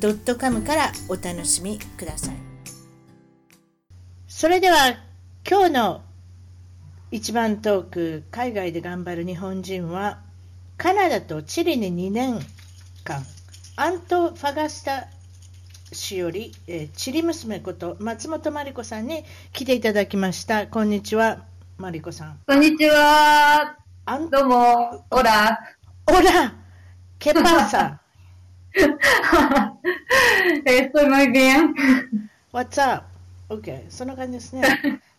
.com からお楽しみください。それでは今日の一番トーク海外で頑張る日本人はカナダとチリに2年間アントファガスタ市より、えー、チリ娘こと松本真理子さんに来ていただきました。こんにちは真理子さん。こんにちは。どうも。オラ。オラケパーサ Estoy muy bien. What's up? OK。そんな感じですね。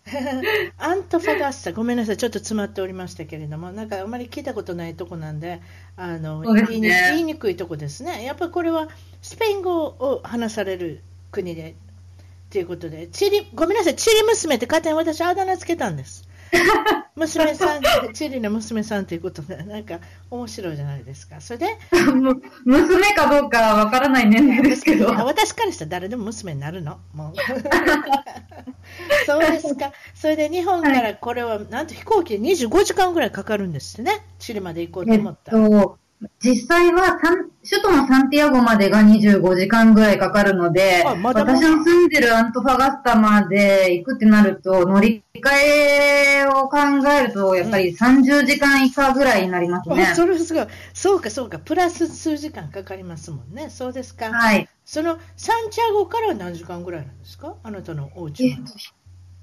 アントファガッサ、ごめんなさい、ちょっと詰まっておりましたけれども、なんかあまり聞いたことないとこなんで、あの、ね、言いに言いにくいとこですね。やっぱりこれはスペイン語を話される国で、ということで、チリ、ごめんなさい、チリ娘って勝手に私あだ名つけたんです。娘さん、チリの娘さんということで、なんか面白いじゃないですか。それで、娘かどうかわからない年齢ですけど。私からしたら誰でも娘になるの？もう そうですか。それで日本からこれは、なんと飛行機で25時間ぐらいかかるんですね。チリまで行こうと思ったら。えっと実際は首都のサンティアゴまでが25時間ぐらいかかるので、まだまだ私の住んでるアントファガスタまで行くってなると、乗り換えを考えると、やっぱり30時間以下ぐらいになりますね。うん、それすごい。そうか、そうか。プラス数時間かかりますもんね。そうですか。はい。そのサンティアゴから何時間ぐらいなんですか？あなたのお家まで。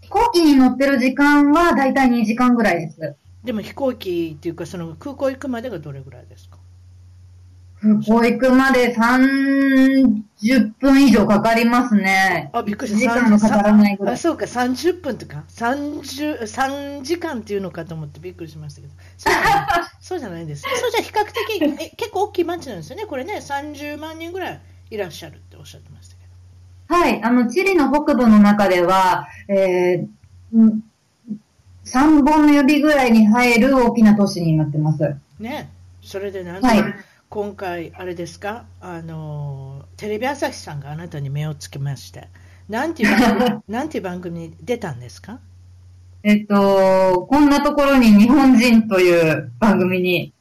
飛行機に乗ってる時間はだいたい2時間ぐらいです。でも飛行機っていうか、その空港行くまでがどれぐらいですか保育まで30分以上かかりますね。あ、びっくりした。時間もかからないぐらい。あ、そうか、30分とか、30、3時間っていうのかと思ってびっくりしましたけど。そうじゃないです。そうじゃ比較的、え結構大きい街なんですよね。これね、30万人ぐらいいらっしゃるっておっしゃってましたけど。はい、あの、チリの北部の中では、えー、3本の指ぐらいに入る大きな都市になってます。ね、それでなんはい今回、あれですか？あの、テレビ朝日さんがあなたに目をつけまして、なんていう番組 なんていう番組に出たんですか？えっと、こんなところに日本人という番組に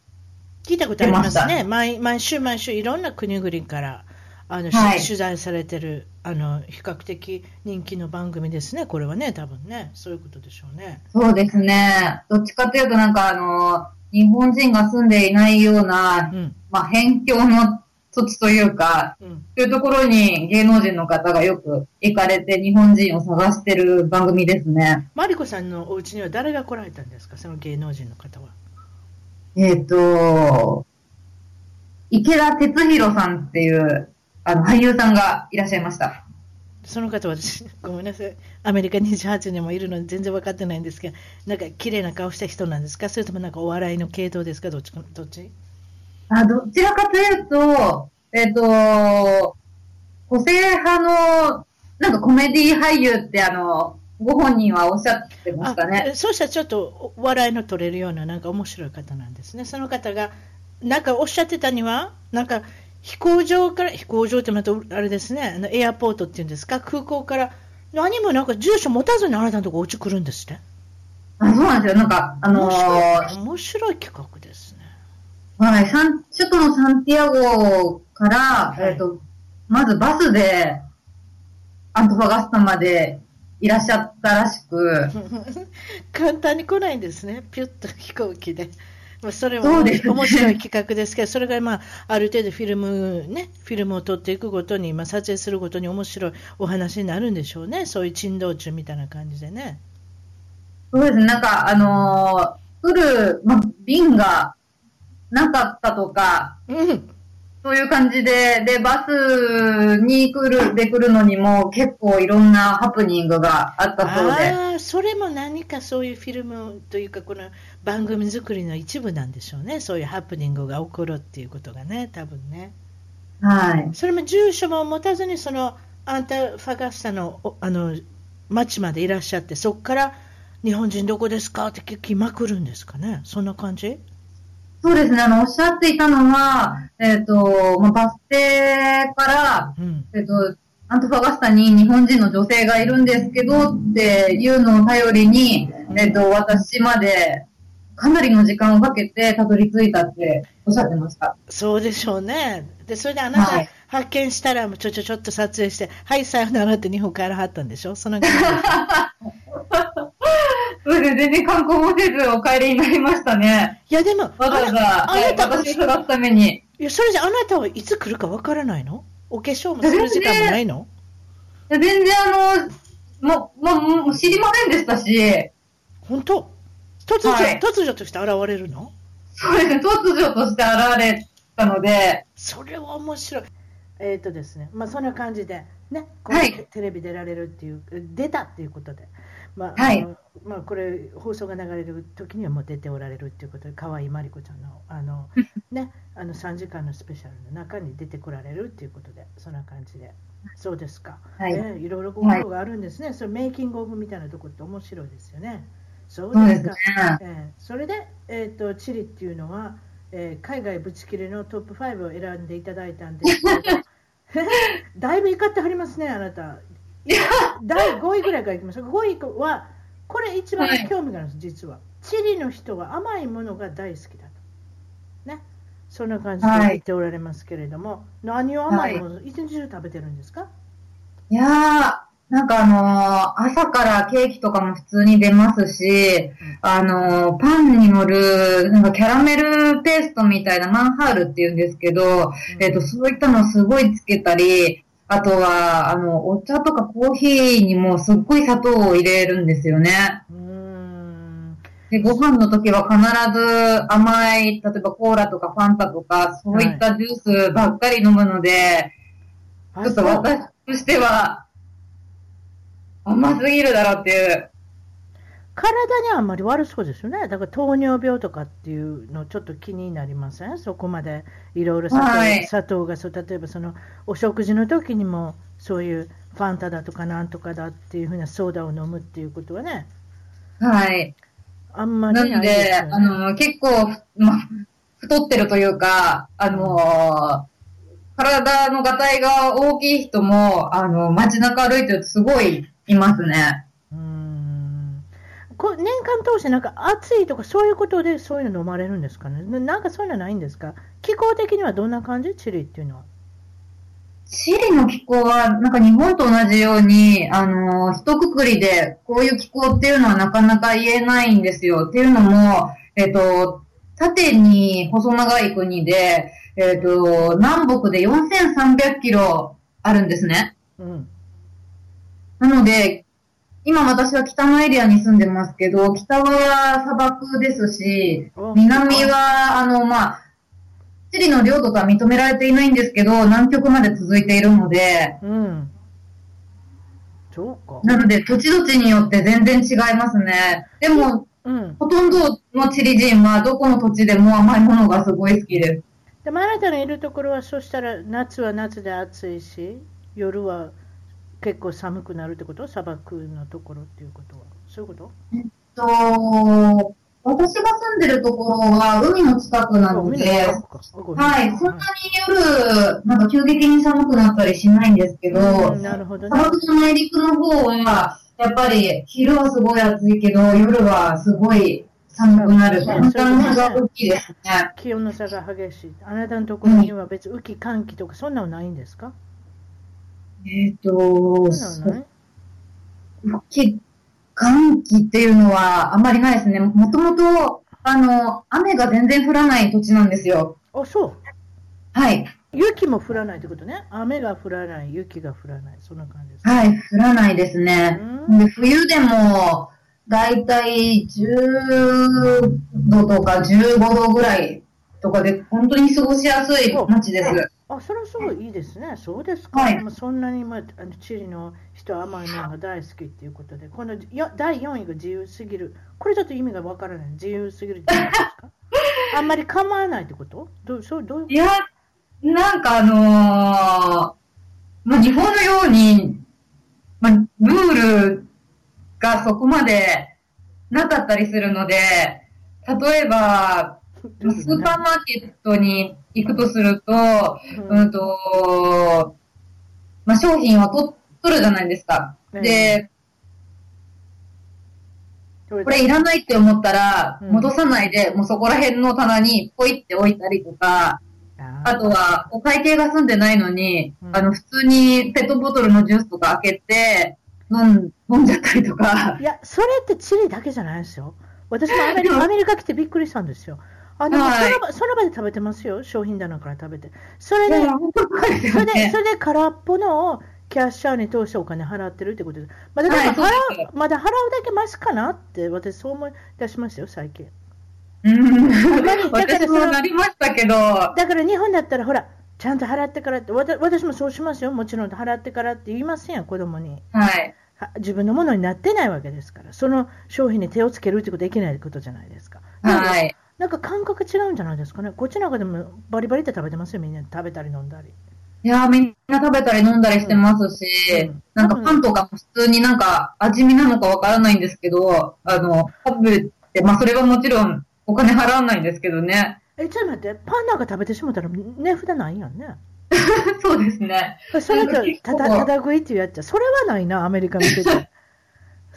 聞いたことありますね。毎毎週毎週いろんな国々からあの、はい、取材されてるあの比較的人気の番組ですね、これはね、多分ね、そういうことでしょうね。そうですね。どっちかというと、なんかあの、日本人が住んでいないような、うん、まあ、辺境の土地というか、うん、そういうところに芸能人の方がよく行かれて日本人を探してる番組ですね。マリコさんのお家には誰が来られたんですか？その芸能人の方は。えっ、ー、と、池田哲弘さんっていうあの俳優さんがいらっしゃいました。その方私、ごめんなさい。アメリカ28年もいるので全然分かってないんですけど、なんか綺麗な顔した人なんですか？それともなんかお笑いの系統ですか？どっちどっち？あどちらかというと、えっ、ー、と、個性派の、なんかコメディ俳優ってあの、ご本人はおっしゃってましたね。そうしたらちょっと笑いの取れるようななんか面白い方なんですね。その方が、なんかおっしゃってたには、なんか飛行場から、飛行場ってまたあれですね、あのエアポートっていうんですか、空港から何もなんか住所持たずにあなたのとこお家来るんですね。あそうなんですよ。なんか、あのー、面白い企画ですね。はい、サン、首都のサンティアゴから、はい、えっ、ー、と、まずバスで、アントファガスタまでいらっしゃったらしく。簡単に来ないんですね。ピュッと飛行機で。それも面白い企画ですけど、それが、まあ、ある程度フィルム、ね、フィルムを撮っていくごとに、まあ、撮影するごとに面白いお話になるんでしょうね、そういう珍道中みたいな感じでね。そうですね、なんか、あのー、来る、まあ、便がなかったとか、うん、そういう感じで、で、バスに来る、で来るのにも結構いろんなハプニングがあったそうで。ああ、それも何かそういうフィルムというか、この番組作りの一部なんでしょうね。そういうハプニングが起こるっていうことがね、多分ね。はい。それも住所も持たずに、そのアンタファガスタのあの町までいらっしゃって、そこから日本人どこですかって聞きまくるんですかね、そんな感じ？そうですね、あの、おっしゃっていたのは、えっ、ー、と、まあ、バス停から、うん、えっ、ー、と、アントファガスタに日本人の女性がいるんですけどっていうのを頼りに、えっ、ー、と、私までかなりの時間をかけてたどり着いたっておっしゃってました。そうでしょうね。で、それであなた、発見したら、ちょちょちょっと撮影して、はい、さよならって日本帰らはったんでしょ？その それで全然観光もせずお帰りになりましたね。いや、でも、わざわざ、あなた、私探すために。いや、それじゃあなたはいつ来るかわからないの？お化粧もする時間もないの？全然あの、も、も、も知りませんでしたし。本当？突如、はい、突如として現れるの？そうですね、突如として現れたので。それは面白い。えっ、ー、とですね、まあそんな感じで、ね、このテレビ出られるっていう、出たっていうことで、まあ、はい、まあ、これ放送が流れる時にはもう出ておられるっていうことで河合真理子ちゃんのあの、ね、あの3時間のスペシャルの中に出てこられるっていうことでそんな感じで。そうですか、はい。ね、いろいろご苦労があるんですね、はい、それメイキングオフみたいなところって面白いですよねそうですか、ね。えー、それで、えーと、チリっていうのは、えー、海外ぶち切れのトップ5を選んでいただいたんですけど だいぶ怒ってはりますねあなた。第5 位ぐらいからいきましょう。5位は、これ一番興味があるんです、実は。チリの人は甘いものが大好きだと。ね。そんな感じで言っておられますけれども、はい、何を甘いもの、一日中食べてるんですか？いやー、なんかあのー、朝からケーキとかも普通に出ますし、あのー、パンに乗る、なんかキャラメルペーストみたいなマンハールって言うんですけど、うん、えっ、と、そういったのすごいつけたり、あとは、あの、お茶とかコーヒーにもすっごい砂糖を入れるんですよね。で、ご飯の時は必ず甘い、例えばコーラとかファンタとか、そういったジュースばっかり飲むので、はい、ちょっと私としては、甘すぎるだろうっていう体にはあんまり悪そうですよね。だから糖尿病とかっていうのちょっと気になりません？そこまでいろいろ砂糖はい、砂糖がそう、例えばそのお食事の時にもそういうファンタだとかなんとかだっていうふうなソーダを飲むっていうことはね。はい。あんまりないね、なので、あの、結構、ま、太ってるというか、あの体のがたいが大きい人も、あの、街中歩いてるとすごいいますね。こ年間通してなんか暑いとかそういうことでそういうの飲まれるんですかね？なんかそういうのないんですか？気候的にはどんな感じ？チリっていうのは。チリの気候は、なんか日本と同じように、あの、一括りで、こういう気候っていうのはなかなか言えないんですよ。っていうのも、えっ、と、縦に細長い国で、えっ、と、南北で4300キロあるんですね。うん。なので、今私は北のエリアに住んでますけど、北は砂漠ですし、南は、あの、まあ、チリの領土とは認められていないんですけど、南極まで続いているので、うん。そうか。なので、土地土地によって全然違いますね。でも、うん、ほとんどのチリ人はどこの土地でも甘いものがすごい好きです。でもあなたのいるところは、そしたら夏は夏で暑いし、夜は結構寒くなるってこと？砂漠のところっていうことは。そういうこと？えっと、私が住んでるところは海の近くなので、はい、そんなに夜、なんか急激に寒くなったりしないんですけど、なるほど、ね、砂漠の内陸の方は、やっぱり昼はすごい暑いけど、夜はすごい寒くなる。本当の差が大きいですね。気温の差が激しい。あなたのところには別に雨季、寒気とかそんなのないんですか、えっ、ー、と、き寒気っていうのはあんまりないですね。もともと、あの、雨が全然降らない土地なんですよ。あ、そう。はい。雪も降らないってことね。雨が降らない、雪が降らない、そんな感じです、ね、はい、降らないですね。で冬でも、だいたい10度とか15度ぐらいとかで、本当に過ごしやすい街です。あ、それはすごいいいですね。そうですか。はい、そんなに、まあ、あのチリの人は甘いものが大好きっていうことで、このよ第4位が自由すぎる。これちょっと意味がわからない。自由すぎるってことですか？あんまり構わないってこと？どうそうどういや、なんかあのー、まあ、日本のように、まあ、ルールがそこまでなかったりするので、例えば、スーパーマーケットに行くとすると、うん、うんと、まあ、商品を取取るじゃないですか。で、これいらないって思ったら、戻さないで、もうそこら辺の棚にポイって置いたりとか、あとは、お会計が済んでないのに、うん、あの、普通にペットボトルのジュースとか開けて、飲ん、飲んじゃったりとか。いや、それってチリだけじゃないですよ。私もアメリ カアメリカ来てびっくりしたんですよ。あの、はい、その場その場で食べてますよ、商品棚から食べて。それで、それで、それで空っぽのキャッシャーに通してお金払ってるってことです。まだ払う、はい、まだ払うだけマシかなって、私そう思い出しましたよ、最近。うん。私もなりましたけど。だから日本だったら、ほら、ちゃんと払ってからって、私もそうしますよ、もちろん払ってからって言いませんよ、子供に。はい。自分のものになってないわけですから、その商品に手をつけるってことはいけないことじゃないですか。はい。なんか感覚違うんじゃないですかね。こっちなんかでもバリバリって食べてますよ、みんな。食べたり飲んだり。いやみんな食べたり飲んだりしてますし、うん、なんかパンとかも普通になんか味見なのかわからないんですけど、あの、食べて、まあそれはもちろんお金払わないんですけどね。え、ちょっと待って、パンなんか食べてしもたら値札ないやんね。そうですね。それと、ただ、ただ食いっていうやつそれはないな、アメリカ見てて。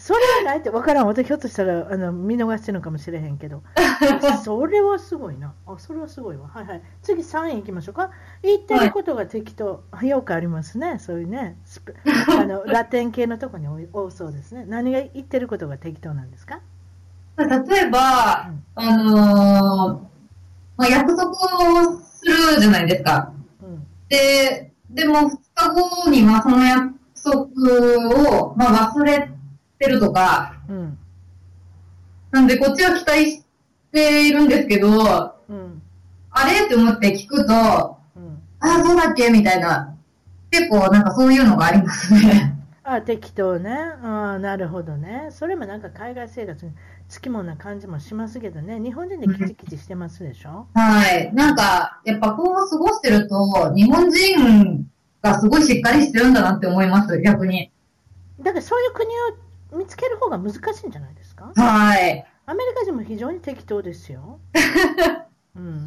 それはないって分からん。私ひょっとしたらあの見逃してるのかもしれへんけど。それはすごいな。あ、それはすごいわ。はいはい。次3位行きましょうか。言ってることが適当。はい、よくありますね。そういうね。あのラテン系のところに多そうですね。何が言ってることが適当なんですか？例えば、うん、あのー、まあ、約束をするじゃないですか。うん、で、でも2日後にはその約束を、まあ、忘れてるとか、うん、なんでこっちは期待しているんですけど、うん、あれって思って聞くと、うん、ああ、そうだっけみたいな。結構なんかそういうのがありますね。あ適当ね。あなるほどね。それもなんか海外生活につきものな感じもしますけどね。日本人でキチキチしてますでしょ、はい。なんか、やっぱこう過ごしてると、日本人がすごいしっかりしてるんだなって思います、逆に。だからそういう国を見つける方が難しいんじゃないですか？はい。アメリカ人も非常に適当ですよ。うん。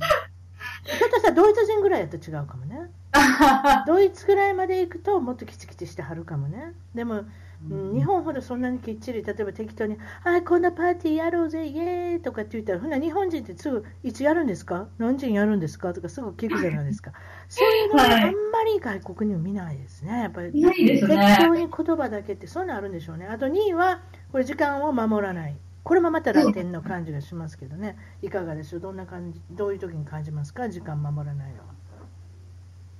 ひょっとしたらドイツ人ぐらいやと違うかもね。ドイツぐらいまで行くともっとキチキチしてはるかもね。でも、うん、日本ほどそんなにきっちり、例えば適当に、あこんなパーティーやろうぜ、イエーイとかって言ったら、ほな日本人ってすぐ、いつやるんですか？何時にやるんですか？とかすぐ聞くじゃないですか。そういうのはあんまり外国には見ないですね。やっぱり、適当に言葉だけって、そういうのあるんでしょうね。あと2位は、これ時間を守らない。これもまたラテンの感じがしますけどね。いかがでしょう？どんな感じ、どういう時に感じますか？時間守らないのは。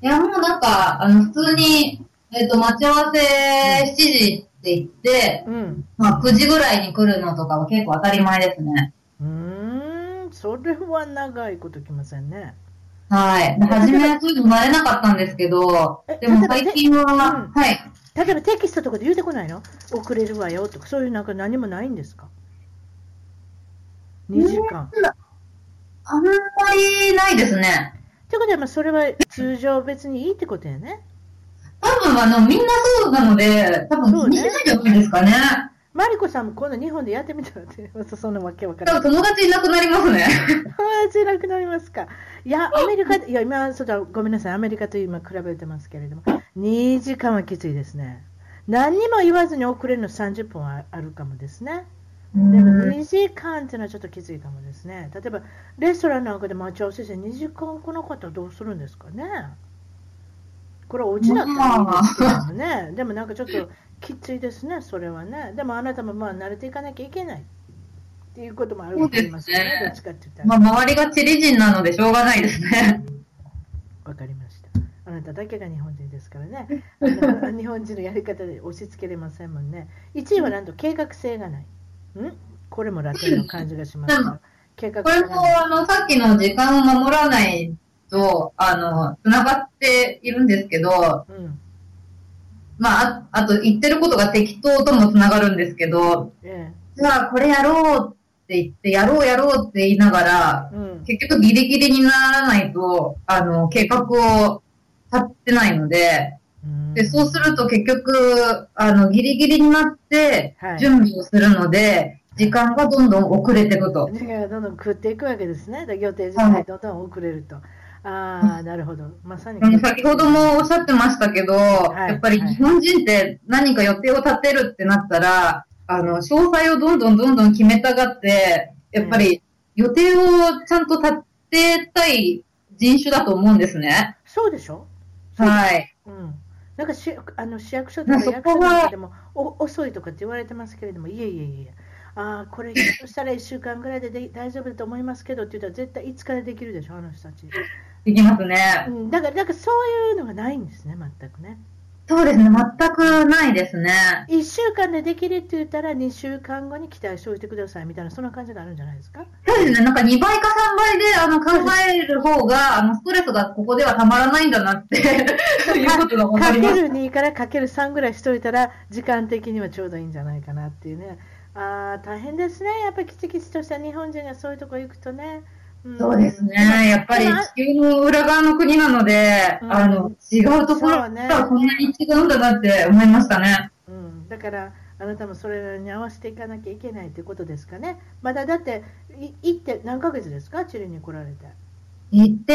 いや、もうなんか、あの、普通に、えっ、ー、と、待ち合わせ7時って言って、うん、まあ、9時ぐらいに来るのとかは結構当たり前ですね。うん、それは長いこときませんね。はい。初めはそういうの慣れなかったんですけど、でも最近は、うん、はい。例えばテキストとかで言うてこないの？遅れるわよとか、そういうなんか何もないんですか ?2 時間。あんまりないですね。ってことは、まあ、それは通常別にいいってことやね。多分、あの、みんなそうなので、多分気にしないじゃないですかね。マリコさんも今度日本でやってみたらって、そんなわけわからない。友達いなくなりますね。友達いなくなりますか。いや、アメリカ、いや、今、ちょっとごめんなさい、アメリカと今比べてますけれども、2時間はきついですね。何にも言わずに遅れるの30分はあるかもですね。でも2時間っていうのはちょっときついかもですね。例えば、レストランなんかで待ち合わせして2時間来なかったらどうするんですかね。これはお家だったらいいですけどね。でもなんかちょっときついですね、それはね。でもあなたもまあ慣れていかなきゃいけない。っていうこともあると思いますね。ねどっちかって言ったら。まあ、周りがチリ人なのでしょうがないですね。わかりました。あなただけが日本人ですからね。日本人のやり方で押し付けれませんもんね。1位はなんと計画性がない。ん？これもラテンの感じがします。計画これもあのさっきの時間を守らないと、あの、つながっているんですけど、うん、まあ、あと言ってることが適当ともつながるんですけど、ええ、じゃあこれやろうって言って、やろうやろうって言いながら、うん。結局ギリギリにならないと、あの、計画を立ってないので、うんで、そうすると結局、あの、ギリギリになってはい、準備をするので、時間がどんどん遅れていくと。だからどんどん食っていくわけですね。予定時間がどんどん遅れると。ああ、なるほど。まさに。先ほどもおっしゃってましたけど、いやっぱり日本人って何か予定を立てるってなったら、あの、詳細をどんどんどんどん決めたがって、やっぱり予定をちゃんと立てたい人種だと思うんですね。そうでしょ？はい。うん。なんかしあの市役所とか役所でもお遅いとかって言われてますけれども、いえいえいえ、ああ、これ、ひょっとしたら1週間ぐらいでで大丈夫だと思いますけどって言ったら、絶対いつからできるでしょ、あの人たち。できますね。うん、だから、だからそういうのがないんですね、全くね。そうですね。全くないですね。1週間でできるって言ったら、2週間後に期待しておいてくださいみたいな、そんな感じがあるんじゃないですか？そうですね。なんか2倍か3倍で、あの、考える方が、あの、ストレスがここではたまらないんだなって、いうことが分かかけります。る2からかける3ぐらいしといたら、時間的にはちょうどいいんじゃないかなっていうね。ああ、大変ですね。やっぱりきちきちとした日本人がそういうとこ行くとね。んそうですね。やっぱり地球の裏側の国なので、うんあの、違うところそうねがこんなに違うんだなって思いましたね。うん、だから、あなたもそれに合わせていかなきゃいけないということですかね。まだだって、い行って何ヶ月ですか、チリに来られて。行って、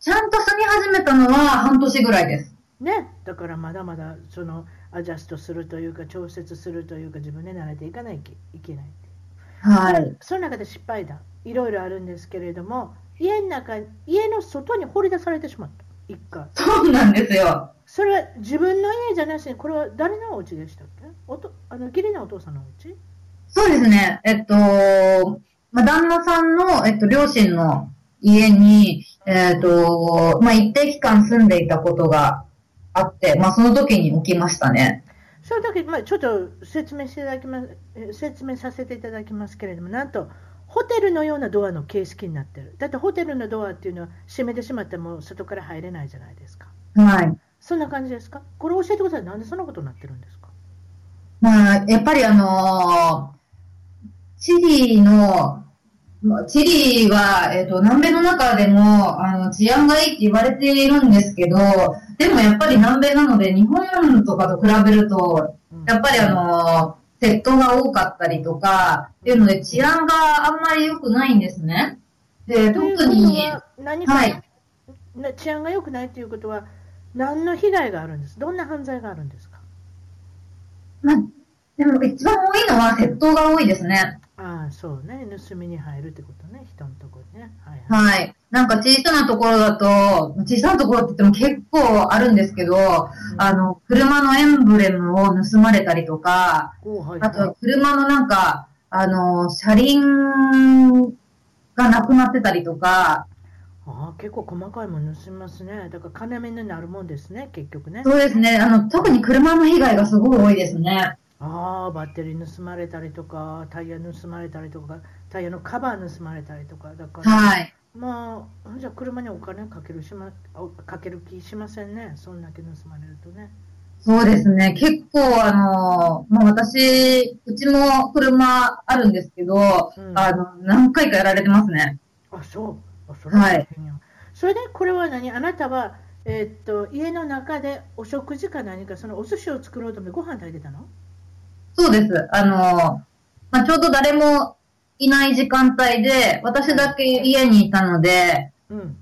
ちゃんと住み始めたのは半年ぐらいです。ね、だからまだまだそのアジャストするというか、調節するというか、自分で慣れていかないといけない。はい。その中で失敗談、いろいろあるんですけれども、家の中、家の外に放り出されてしまった、一回。そうなんですよ。それは自分の家じゃなしに、これは誰のお家でしたっけ？おとあの義理のお父さんのお家？そうですね。えっと、まあ、旦那さんの、えっと、両親の家に、えっと、まあ、一定期間住んでいたことがあって、まあ、その時に起きましたね。その時、まあ、ちょっと説明していただきますえー説明させていただきますけれども、なんとホテルのようなドアの形式になってる。だってホテルのドアっていうのは閉めてしまっても外から入れないじゃないですか。はい。そんな感じですか？これ教えてください。なんでそんなことになってるんですか？まあ、やっぱりあのーチリの、まあチリは、えっ、と、南米の中でも、あの、治安がいいって言われているんですけど、でもやっぱり南米なので、日本とかと比べると、うんやっぱりあのー窃盗が多かったりとか、っていうので治安があんまり良くないんですね。で、特に、は何か、はいな治安が良くないということは何の被害があるんです？どんな犯罪があるんですか？まあ、でも一番多いのは窃盗が多いですね。ああ、そうね。盗みに入るってことね。人のところにね。はいはい。はい。なんか小さなところだと、小さなところって言っても結構あるんですけど、あの、車のエンブレムを盗まれたりとか、おはいあと車のなんか、あの、車輪がなくなってたりとか、ああ結構細かいもの盗みますね。だから金目になるもんですね、結局ね。そうですね、あの、特に車の被害がすごい多いですね。ああ、バッテリー盗まれたりとか、タイヤ盗まれたりとか、タイヤのカバー盗まれたりとか、だから、はい。まあ、じゃあ車にお金かけるしまあかける気しませんね、そんだけ盗まれるとね。そうですね。結構、あの、まあ、私、うちも車あるんですけど、うんあの、何回かやられてますね。あ、そう。あそれは大変やそれで、これは何？あなたは、えーっと、家の中でお食事か何か、そのお寿司を作ろうと思ってご飯炊いてたの？そうです。あの、まあ、ちょうど誰もいない時間帯で、私だけ家にいたので、うん。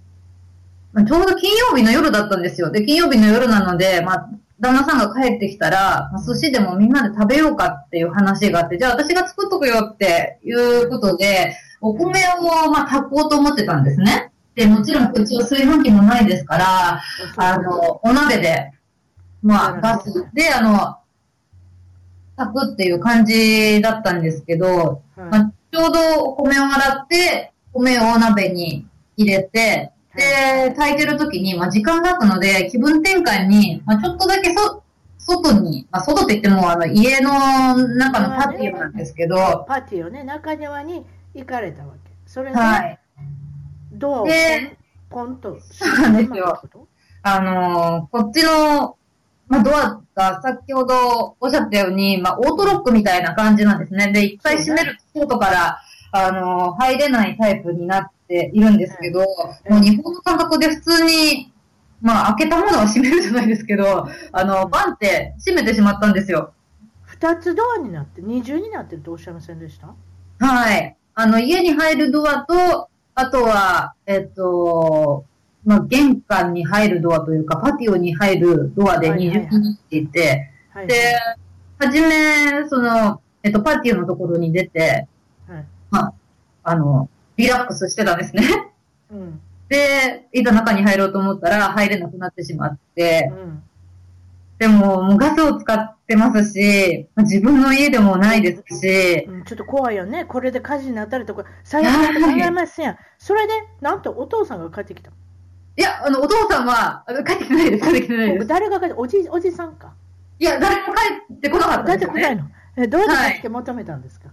まあ、ちょうど金曜日の夜だったんですよ。で、金曜日の夜なので、まあ、旦那さんが帰ってきたら、まあ、寿司でもみんなで食べようかっていう話があって、じゃあ私が作っとくよっていうことで、お米を、まあ、炊こうと思ってたんですね。で、もちろん、うちは炊飯器もないですから、あの、お鍋で、まあ、ガスで、あの、炊くっていう感じだったんですけど、はいまあ、ちょうどお米を洗って、米をお鍋に入れて、で、炊いてる時に、まあ、時間があったので、気分転換に、まあ、ちょっとだけそ、外に、まあ、外って言っても、あの、家の中のパティオなんですけど、パティオね、中庭に行かれたわけ。それで、はい。ドアをでポンとそうなんですよあのーこっちの、まあ、ドアが先ほどおっしゃったように、まあ、オートロックみたいな感じなんですね。で、一回閉めると外から、あの、入れないタイプになっているんですけど、もう日本の感覚で普通に、まあ、開けたものは閉めるじゃないですけど、あの、バンって閉めてしまったんですよ。二つドアになって、二重になってるとおっしゃいませんでした？はい。あの、家に入るドアと、あとは、えっと、まあ、玄関に入るドアというか、パティオに入るドアで二重になっていて、で、はじめ、その、えっと、パティオのところに出て、はい、まあ、あの、リラックスしてたんですね。うん、で、いざ中に入ろうと思ったら入れなくなってしまって、うん、でも、もうガスを使ってますし、自分の家でもないですし、うん、ちょっと怖いよね。これで火事になったりとか、最悪な考えますやん。それで、なんとお父さんが帰ってきた。いや、あの、お父さんは、帰ってきてないです、帰ってきてないです。誰が帰って、おじ、おじさんか。いや、誰も帰ってこなかったです、ね。帰ってこないの。え、どうやって求めたんですか、は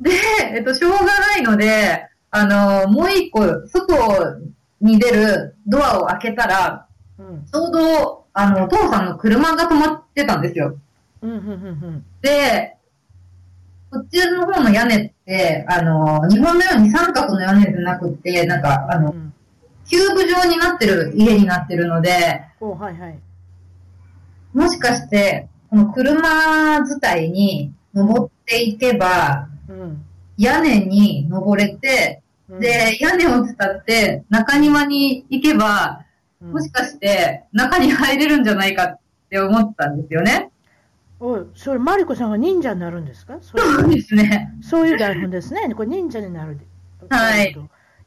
い、で、えっと、しょうがないので、あの、もう一個、外に出るドアを開けたら、うん、ちょうど、あの、お父さんの車が止まってたんですよ。うんうんうんうん、で、こっちの方の屋根って、あの、日本のように三角の屋根じゃなくて、なんか、あの、うん、キューブ状になってる家になってるので、おはいはい。もしかして、この車伝いに登っていけば、うん、屋根に登れて、うん、で、屋根を伝って中庭に行けば、もしかして中に入れるんじゃないかって思ったんですよね。おい、それ、マリコさんが忍者になるんですか？そうですね。そういう台本ですね。これ忍者になる。はい。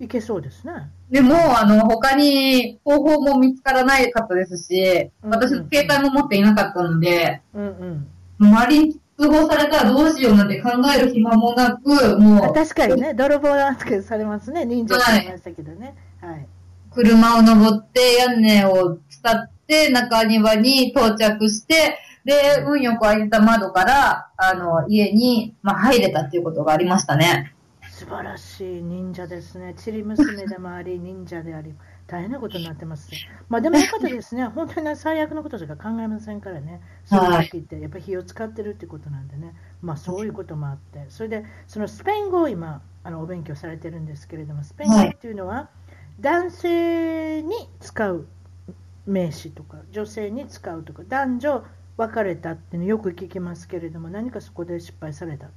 いけそうですね。でも、あの、他に方法も見つからないかったですし、私の携帯も持っていなかったので、うんうん、周りに通報されたらどうしようなんて考える暇もなく、もう。確かにね、泥棒扱いされますね、忍者って言いましたけどね。はい。はい、車を登って屋根を伝って中庭に到着して、で、運よく開いた窓から、あの、家に、まあ、入れたっていうことがありましたね。晴らしい忍者ですね。ちり娘でもあり、忍者であり、大変なことになってます、ね。まあでもよかったですね。本当に最悪のことしか考えませんからね。そういう時って、やっぱり火を使ってるってことなんでね。まあそういうこともあって。それで、そのスペイン語を今、あのお勉強されてるんですけれども、スペイン語っていうのは、男性に使う名詞とか、女性に使うとか、男女別れたっていうのよく聞きますけれども、何かそこで失敗された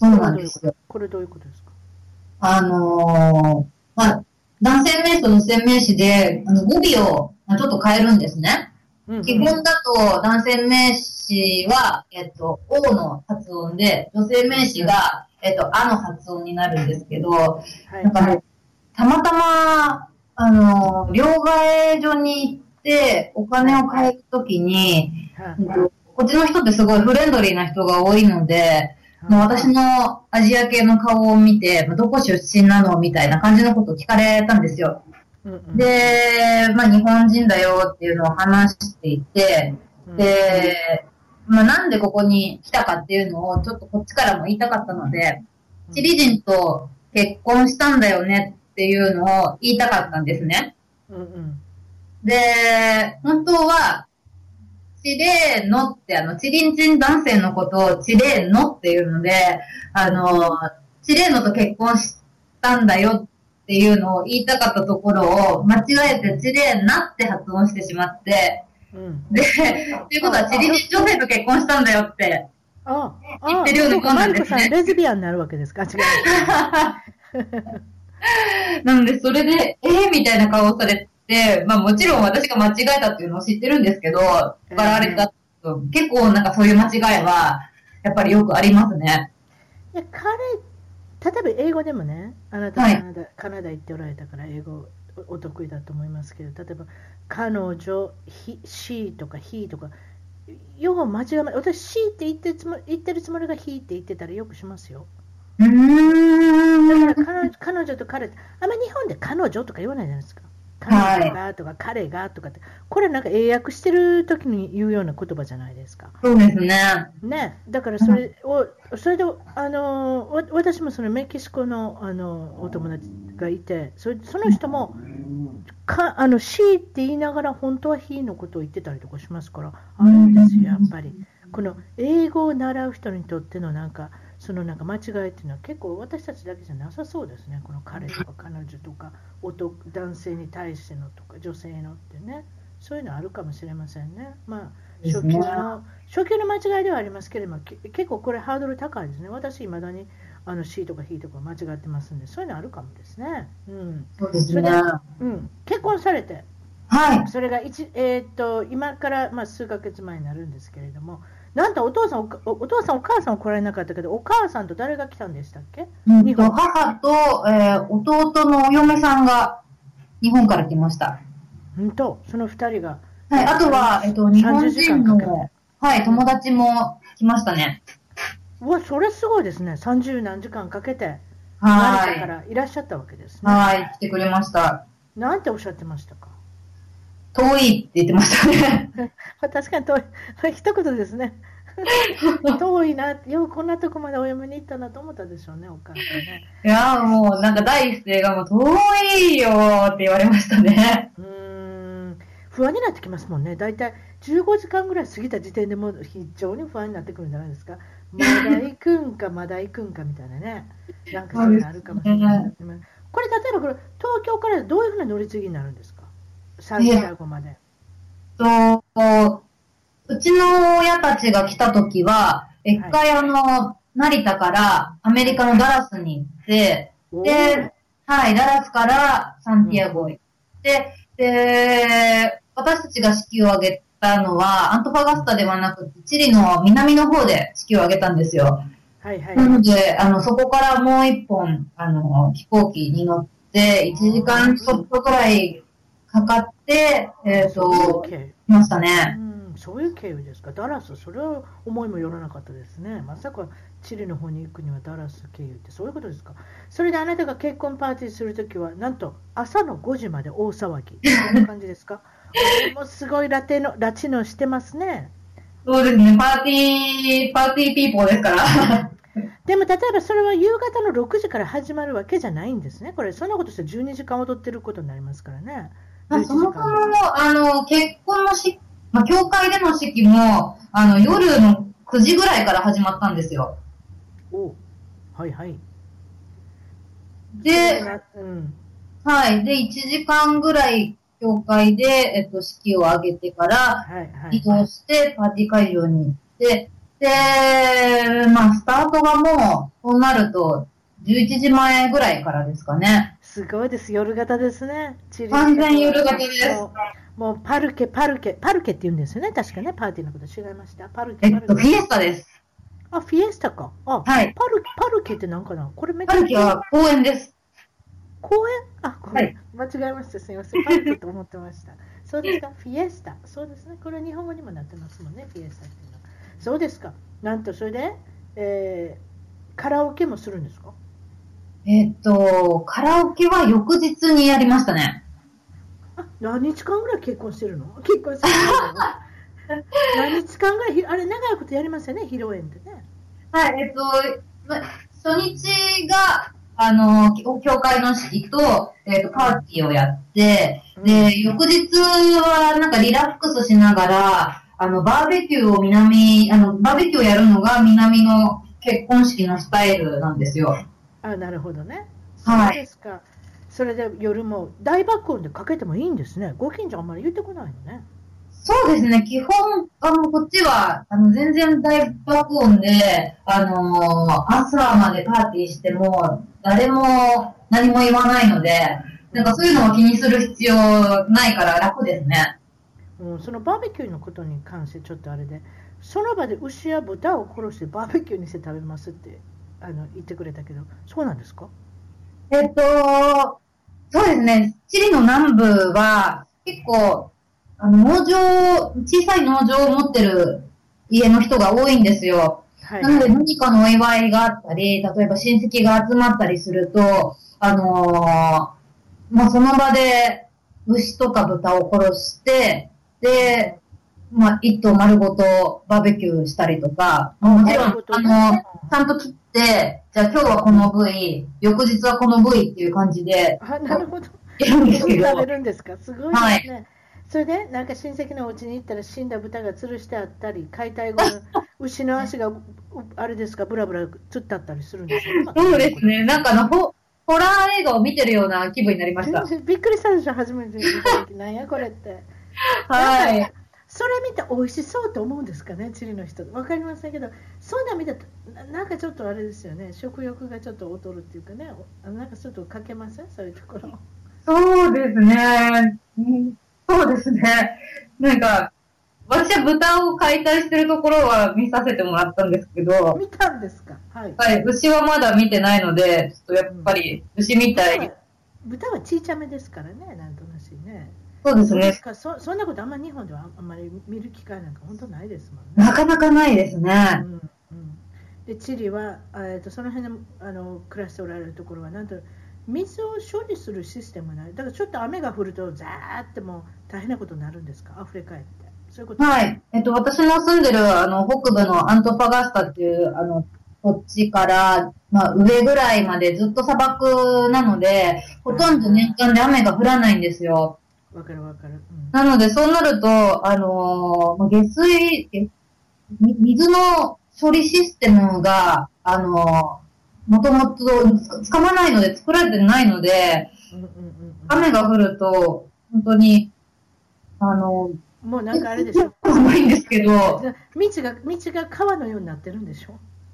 そうなんですよ。これどういうことですか？あのー、まあ、男性名詞と女性名詞で、あの語尾をちょっと変えるんですね。うんうん、基本だと男性名詞は、えっと、O の発音で、女性名詞が、えっと、あの発音になるんですけど、はい、なんかね、たまたま、あのー、両替所に行って、お金を変えるときに、はい、こっちの人ってすごいフレンドリーな人が多いので、もう私のアジア系の顔を見て、どこ出身なのみたいな感じのことを聞かれたんですよ。うんうん、で、まあ日本人だよっていうのを話していて、で、まあなんでここに来たかっていうのをちょっとこっちからも言いたかったので、チリ人と結婚したんだよねっていうのを言いたかったんですね。うんうん、で、本当はチレーノって、あの、チリンチン男性のことをチレーノっていうので、あの、チレーノと結婚したんだよっていうのを言いたかったところを、間違えてチレーナって発音してしまって、うん、で、っていうことはチリンチン女性と結婚したんだよって、言ってるようなことなんですね。レズビアンになるわけですか？違う。なので、それで、えー、みたいな顔をされで、まあもちろん私が間違えたっていうのを知ってるんですけど、笑われた、えー、結構なんかそういう間違いは、やっぱりよくありますね。いや、彼、例えば英語でもね、あなたカナダはい、カナダ行っておられたから英語お得意だと思いますけど、例えば、彼女、ひ、she とか he とか、よく間違え私、she って言ってるつもり言ってるつもりが he って言ってたらよくしますよ。うん。だから彼彼女と彼あんまり日本で彼女とか言わないじゃないですか。彼女がとか、彼がとかって、これなんか英訳してる時に言うような言葉じゃないですか。そうですね。ね、だからそれを、それで、あの、私もそのメキシコのあのお友達がいて、そその人も、かあの C って言いながら本当は He のことを言ってたりとかしますから、あるんですよ、やっぱり。この英語を習う人にとってのなんか、そそのなんか間違いっていうのは結構私たちだけじゃなさそうですね、この彼とか彼女とか男男性に対してのとか女性のってね、そういうのあるかもしれませんね。まあ初級の初級の間違いではありますけれども、結構これハードル高いですね。私、いまだにあの C とか H とか間違ってますんで、そういうのあるかもですね。うん、そうですね。うん、結婚されて、はい。それが一、えー、っと今から、まあ、数ヶ月前になるんですけれども、なんとお父さんお、お父さん、お母さん来られなかったけど、お母さんと誰が来たんでしたっけ、うん、と母と、えー、弟のお嫁さんが日本から来ました。うんと、その二人が。はい、あとは、えっと、日本人の、はい、友達も来ましたね。うわ、それすごいですね。30何時間かけて、はい。からいらっしゃったわけですね。はい、来てくれました。なんておっしゃってましたか？遠いって言ってましたね。確かに遠い。一言ですね。遠いな、よくこんなとこまでお嫁に行ったなと思ったでしょうね、お母さんね。いやもうなんか第一声がもう遠いよって言われましたね。うん、不安になってきますもんね。大体15時間ぐらい過ぎた時点でもう非常に不安になってくるんじゃないですか。まだ行くんか、まだ行くんかみたいなね。なんかそういうのあるかもしれない。これ例えばこれ東京からどういうふうな乗り継ぎになるんですか？サンティアゴまで。と、うちの親たちが来た時は、一回あの、成田からアメリカのダラスに行って、で、はい、ダラスからサンティアゴ行って、で、私たちが式を挙げたのは、アントファガスタではなくて、チリの南の方で式を挙げたんですよ。はいはい。なので、あの、そこからもう一本、あの、飛行機に乗って、1時間ちょっとくらいかかって、えっ、ー、と、来ましたね。うん、そういう経由ですか。ダラス、それは思いもよらなかったですね。まさかチリの方に行くにはダラス経由ってそういうことですか。それであなたが結婚パーティーするときは、なんと朝の5時まで大騒ぎ。そんな感じですか？もうすごいラテの、ラチのしてますね。そうですね。パーティー、パーティーピーポーですから。でも例えばそれは夕方の6時から始まるわけじゃないんですね。これ、そんなことして12時間踊ってることになりますからね。まあ、そもそも、あの、結婚のし、まあ、教会での式も、あの、夜の9時ぐらいから始まったんですよ。おはいはい。で、うん、はい。で、1時間ぐらい、教会で、えっと、式を挙げてから、移動して、パーティー会場に行って、で、まあ、スタートがもう、そうなると、11時前ぐらいからですかね。すごいです。夜型ですね。完全夜型です。もうパルケ、パルケ、パルケって言うんですよね。確かね、パーティーのこと違いました。パルケ。えっと、フィエスタです。あ、フィエスタか。あ、はい。パル、パルケって何かな？これめっちゃ。パルケは公園です。公園？あ、これ、はい、間違えました。すみません。パルケと思ってました。そうですか？フィエスタ。そうですね。これは日本語にもなってますもんね。フィエスタっていうのは。そうですか。なんと、それで、えー、カラオケもするんですか？えっと、カラオケは翌日にやりましたね。あ、何日間ぐらい結婚してるの？結婚してるの？何日間ぐらい、あれ長いことやりますよね、披露宴ってね。はい、えっと、初日が、あの、教会の式と、えっと、パーティーをやって、で、翌日はなんかリラックスしながら、あの、バーベキューを南、あの、バーベキューをやるのが南の結婚式のスタイルなんですよ。あ、なるほどね。はい。そうですか。それで夜も大爆音でかけてもいいんですね。ご近所あんまり言ってこないのね。そうですね。基本、あの、こっちは、あの、全然大爆音で、あのー、朝までパーティーしても、誰も何も言わないので、なんかそういうのを気にする必要ないから楽ですね。うん、そのバーベキューのことに関してちょっとあれで、その場で牛や豚を殺してバーベキューにして食べますってあの言ってくれたけど、そうなんですか？えっと、そうですね。チリの南部は結構、あの農場、小さい農場を持ってる家の人が多いんですよ。はい、なので何かのお祝いがあったり、例えば親戚が集まったりすると、あのー、まあ、その場で牛とか豚を殺して、で、まあ、一頭丸ごとバーベキューしたりとか、もちろん、あの、ちゃんと切って、じゃあ今日はこの部位、翌日はこの部位っていう感じで、あ、なるほど。やるんですけど。食べるんですか？すごいですね。はいそれで、なんか親戚のお家に行ったら死んだ豚が吊るしてあったり、解体後の牛の足が、あれですか、ブラブラつったったりするんですよ。そうですね。なんかあの、ホホラー映画を見てるような気分になりました。びっくりしたでしょ、初めて見た時。なんやこれって。はい。それ見て美味しそうと思うんですかね、チリの人。わかりませんけど、そんなん見てななんかちょっとあれですよね、食欲がちょっと劣るっていうかね、おなんかちょっとかけません？そういうところ。そうですね。うんそうですね。なんか、私は豚を解体してるところは見させてもらったんですけど、見たんですか？はい。はい、牛はまだ見てないので、ちょっとやっぱり牛みたいに。豚はちいちゃめですからね、なんとなしね。そうですね。かそそんなことあんまり日本ではあんまり見る機会なんか本当ないですもんね。なかなかないですね。うんうん、でチリは、えー、とその辺のあの暮らしておられるところはなんと水を処理するシステムがない。だからちょっと雨が降るとザーってもう大変なことになるんですか？アフリカへって。そういうことはい。えっと、私の住んでる、あの、北部のアントファガスタっていう、あの、土地から、まあ、上ぐらいまでずっと砂漠なので、ほとんど年間で雨が降らないんですよ。わかるわかる、うん。なので、そうなると、あのーまあ下水、水の処理システムが、あのーもともとつつかまないので、作られてないので、雨が降ると、本当に、あのうん、もうなんかあれでしょー、ないんですけど、道が道が川のようになってるんでしょ？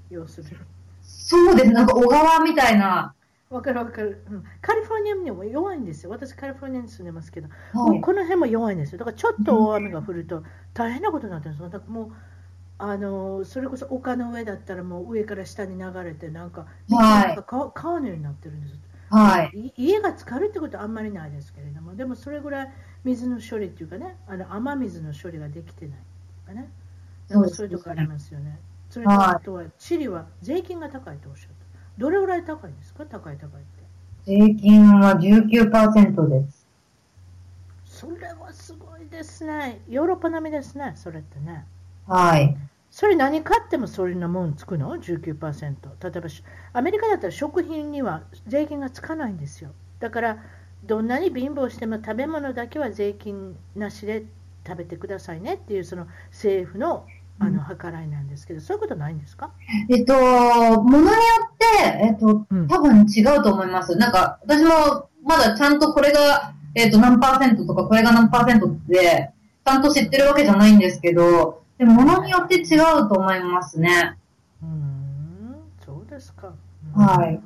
要するにそうです。なんか小川みたいな。わかるわかる、うん、カリフォルニアにも弱いんですよ私カリフォルニアに住んでますけどはい。もうこの辺も弱いんですよ。だからちょっと大雨が降ると大変なことになってるんですよ。だからもうあのそれこそ丘の上だったらもう上から下に流れてなんかはいなんか川川のようになってるんですよ。はい。い家が浸かるってことはあんまりないですけれども、でもそれぐらい水の処理っていうかね、あの雨水の処理ができてないとかね。なんかそういうとこありますよね。それとはいあとはチリは税金が高いとおっしゃった。どれぐらい高いんですか？高い高いって。税金は19%です。それはすごいですね。ヨーロッパ並みですね、それってね。はい。それ何買ってもそれなもんつくの ?19%。例えばしアメリカだったら食品には税金がつかないんですよ。だからどんなに貧乏しても食べ物だけは税金なしで食べてくださいねっていうその政府のあの計らいなんですけど、そういうことないんですか？えっと、ものによって、えっと、うん多分違うと思います。なんか、私もまだちゃんとこれが、えっと、何パーセントとか、これが何パーセントって、ちゃんと知ってるわけじゃないんですけど、でも、ものによって違うと思いますね。うーん、そうですか。うんはい。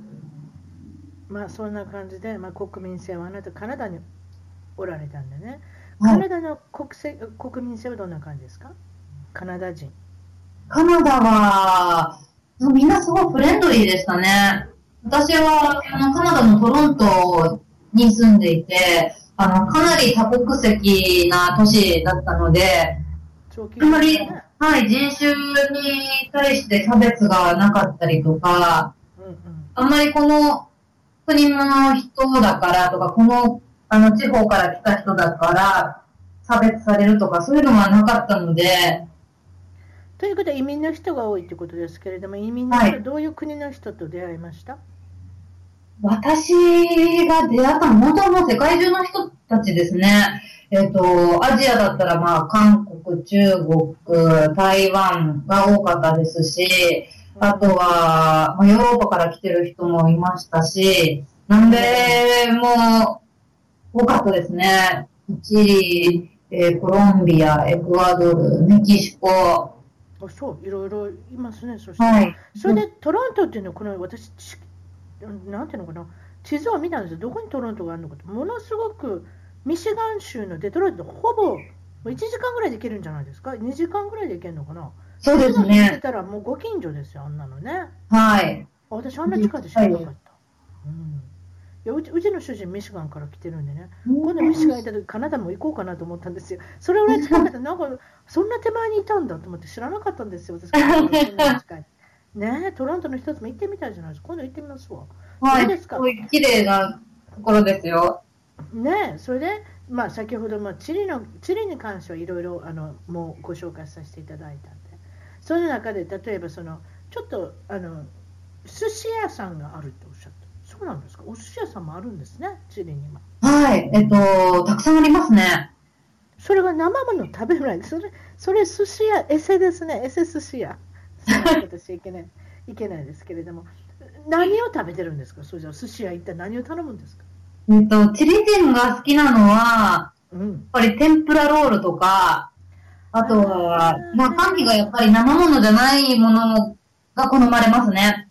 まあそんな感じで、まあ、国民性はあなたカナダにおられたんでね、はいカナダの国籍国民性はどんな感じですか？カナダ人。カナダは、みんなすごいフレンドリーでしたね。私は、あの、カナダのトロントに住んでいて、あの、かなり多国籍な都市だったので、あんまり、ねはい、人種に対して差別がなかったりとか、うんうん。あんまりこの国の人だからとか、この、あの、地方から来た人だから、差別されるとか、そういうのはなかったので、ということは移民の人が多いということですけれども、移民の人ははい。どういう国の人と出会いました、私が出会ったのは本当はもう世界中の人たちですね。えっ、と、アジアだったらまあ韓国、中国、台湾が多かったですし、あとは、まあ、ヨーロッパから来てる人もいましたし、南米も多かったですね。チリ、えーコロンビア、エクアドル、メキシコ。あそう、いろいろいますね、そして。はい。それでトロントっていうのは、この私、ちなんていうのかな、地図を見たんですよ、どこにトロントがあるのかと、ものすごくミシガン州のデトロイトとほぼ1時間ぐらいで行けるんじゃないですか、2時間ぐらいで行けるのかな？そうですミシガンに行ってね。たらもうご近所ですよ、あんなのね。はい。あ私、あんな近いで知らなかった。うんいやうちうちの主人、ミシガンから来てるんでね、今度ミシガン行った時カナダも行こうかなと思ったんですよ。それぐらい近かったなんか、そんな手前にいたんだと思って知らなかったんですよ、私。ねえ、トロントの一つも行ってみたいじゃないですか。今度行ってみますわ。はい。そうですか？すごい綺麗なところですよ。ねえ、それで、まあ、先ほど、まあ、チリのチリに関してはいろいろあのもうご紹介させていただいたんで、その中で例えばその、ちょっとあの寿司屋さんがあるっておっしゃった。そうなんですか、お寿司屋さんもあるんですね、チリには。はい。えっと、たくさんありますね。それが生もの食べない、それ、それ寿司屋、エセですね、エセ寿司屋。そんなことしちゃいけないいけないですけれども、何を食べてるんですか、それじゃ寿司屋行ったら何を頼むんですか？えっと、チリ人が好きなのは、うん、やっぱり天ぷらロールとか、あとは、中身がやっぱり生ものじゃないものが好まれますね。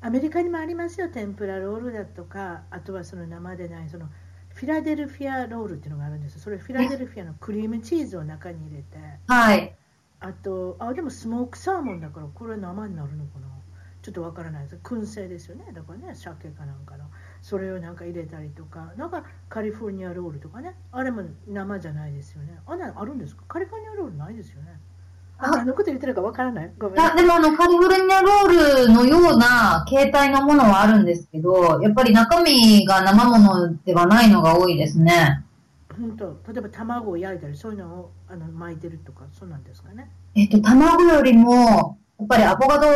アメリカにもありますよ、天ぷらロールだとか、あとはその生でない、そのフィラデルフィアロールっていうのがあるんですそれフィラデルフィアのクリームチーズを中に入れて、はい。あと、あ、でもスモークサーモンだから、これ生になるのかな？ちょっとわからないです。燻製ですよね。だからね、鮭かなんかの。それをなんか入れたりとか、なんかカリフォルニアロールとかね。あれも生じゃないですよね。あんなのあるんですか？カリフォルニアロールないですよね。あ、何のこと言ってるかわからない？ごめん。あでもあの、カリフォルニアロールのような形態のものはあるんですけど、やっぱり中身が生ものではないのが多いですね。本当？例えば卵を焼いたり、そういうのをあの巻いてるとか、そうなんですかね？えっと、卵よりも、やっぱりアボカド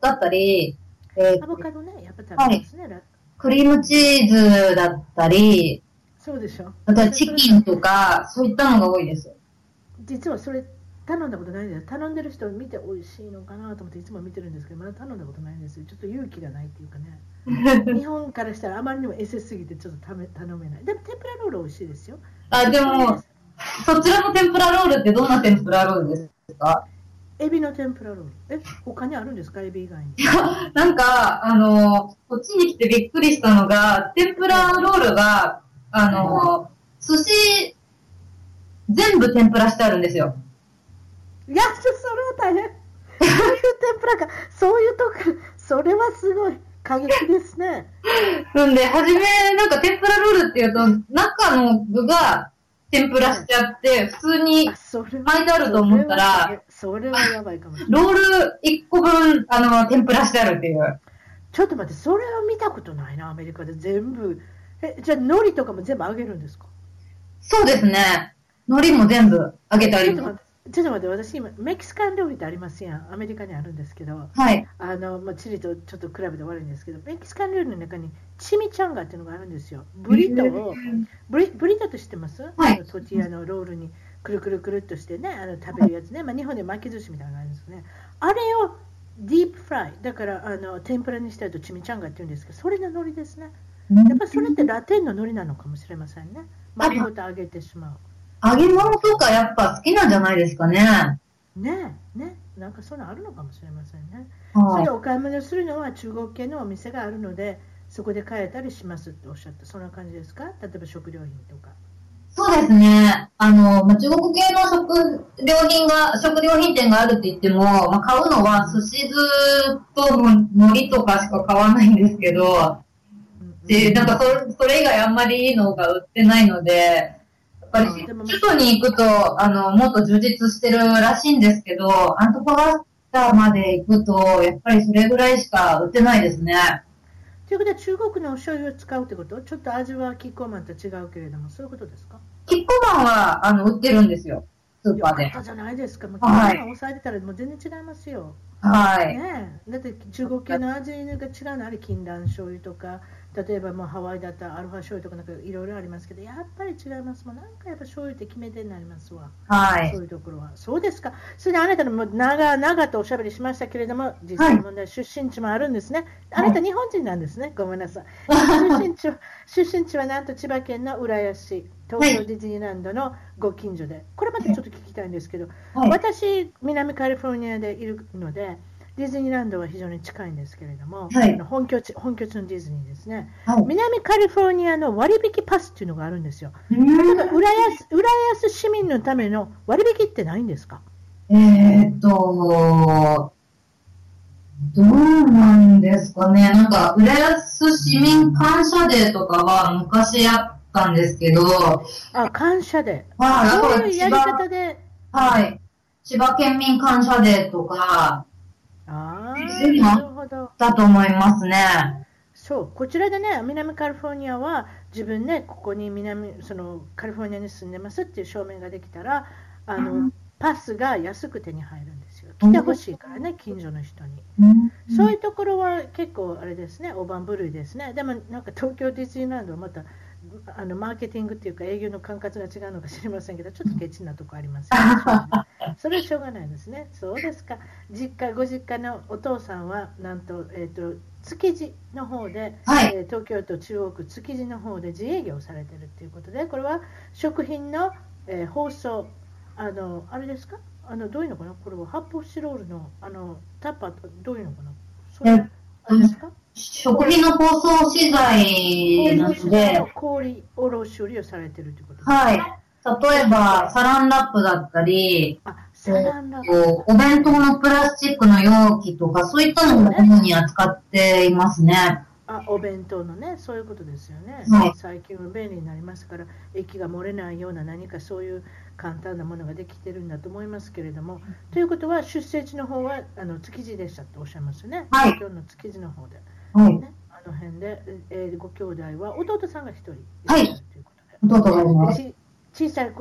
だったり、えーアボカドね、やっぱ食べますね。ラクリームチーズだったり、そうでしょ。あとはチキンとか、そういったのが多いです。実はそれ頼んだことないんです頼んでる人を見て美味しいのかなと思っていつも見てるんですけどまだ頼んだことないんですよ。ちょっと勇気がないっていうかね。日本からしたらあまりにもエセすぎてちょっとため頼めない。でも天ぷらロール美味しいですよ。あ、でも、そちらの天ぷらロールってどんな天ぷらロールですか？エビの天ぷらロール。え他にあるんですか？エビ以外に。なんか、あの、こっちに来てびっくりしたのが、天ぷらロールが、あの、寿司、全部天ぷらしてあるんですよ。いやそれは大変。そういう天ぷらか。そういうとこそれはすごい。過激ですね。んで、はじめ、なんか天ぷらロールっていうと、中の具が天ぷらしちゃって、普通に巻いてあると思ったら、それはやばいかもしれないロール1個分、あの、天ぷらしてあるっていう。ちょっと待って、それは見たことないな、アメリカで全部。え、じゃあ、海苔とかも全部揚げるんですか？そうですね。海苔も全部揚げてあります。ちょっと待って、ちょっと待って、私今、メキシカン料理ってありますやん。アメリカにあるんですけど、はい。あの、まあ、チリとちょっと比べて悪いんですけど、メキシカン料理の中にチミチャンガっていうのがあるんですよ。ブリトを、ブリブリトって知ってます、はいあのトティアのロールにくるくるくるっとしてね、あの食べるやつね、まあ、日本で巻き寿司みたいなのがあるんですね。あれをディープフライ、だからあの天ぷらにしたいとチミチャンガって言うんですけど、それの海苔ですね。やっぱりそれってラテンの海苔なのかもしれませんね。丸ごと揚げてしまう。揚げ物とかやっぱ好きなんじゃないですかね。ねえ、ね、なんかそういうのあるのかもしれませんね。そはいれで。お買い物するのは中国系のお店があるので、そこで買えたりしますっておっしゃった、そんな感じですか？例えば食料品とか。そうですね。あの、まあ、中国系の食料品が、食料品店があるって言っても、まあ、買うのは寿司酢と海苔とかしか買わないんですけど、うんで、なんかそそれ以外あんまりいいのが売ってないので、やっぱり外に行くと、あの、もっと充実してるらしいんですけど、アントパラスタまで行くと、やっぱりそれぐらいしか売ってないですね。ということは中国のお醤油を使うってこと？ちょっと味はキッコーマンと違うけれども、そういうことですか？キッコーマンは、あの、売ってるんですよ。スーパーでよかっ。たじゃないですか。もうキッコーマン抑えてたらもう全然違いますよ。はい。ねえだって中国系の味が違うの？あれ禁断醤油とか例えばもうハワイだったらアルファ醤油とかなんかいろいろありますけどやっぱり違います。もんなんかやっぱ醤油って決め手になりますわ、はい。そう。いうところは。そうですか。それであなたのもう長々とおしゃべりしましたけれども実際問題、出身地もあるんですね。あなた日本人なんですね。ごめんなさい。出身地は出身地はなんと千葉県の浦安市東京ディズニーランドのご近所で。これまたちょっと聞きたいんですけどはい。私、南カリフォルニアでいるので、ディズニーランドは非常に近いんですけれども、はい本拠地本拠地のディズニーですね、はい南カリフォルニアの割引パスっていうのがあるんですよ。う例えんば浦安浦安市民のための割引ってないんですか？えーっと、どうなんですかね。なんか、浦安市民感謝デーとかは昔あったんですけど、あ、感謝で。はいそういうやり方で、はい。千葉県民感謝デーとか、ああ、なるほど。だと思いますね。そう、こちらでね、南カリフォルニアは自分ね、ここに南そのカリフォルニアに住んでますっていう証明ができたら、あの、うんパスが安く手に入るんですよ。来てほしいからね、近所の人に。うんそういうところは結構あれですね、大盤振るいですね。でもなんか東京ディズニーランドはまたあのマーケティングっていうか営業の管轄が違うのか知りませんけど、ちょっとケチなとこありますよね。それはしょうがないですね。そうですか。実家、ご実家のお父さんは、なんと、えっ、ー、と、築地の方で、はい、えー、東京都中央区築地の方で自営業されてるっていうことで、これは食品の、えー、包装、あの、あれですか？あの、どういうのかな？これは発泡スチロールの、あの、タッパー、どういうのかな？それ、あれですか？食品の包装資材なので、氷卸売りをされてるということですはい。例えば、サランラップだったり、あ、サランラップ。お弁当のプラスチックの容器とか、そういったのも主に扱っていますね。あお弁当のね、そういうことですよね、はい、最近は便利になりますから、液が漏れないような何かそういう簡単なものができてるんだと思いますけれども、ということは、出生地の方はあの築地でしたとおっしゃいますよね、はい、東京の築地の方で。はい、ね、あの辺で、えー、ご兄弟は弟さんが1人はい。弟がいます。小さい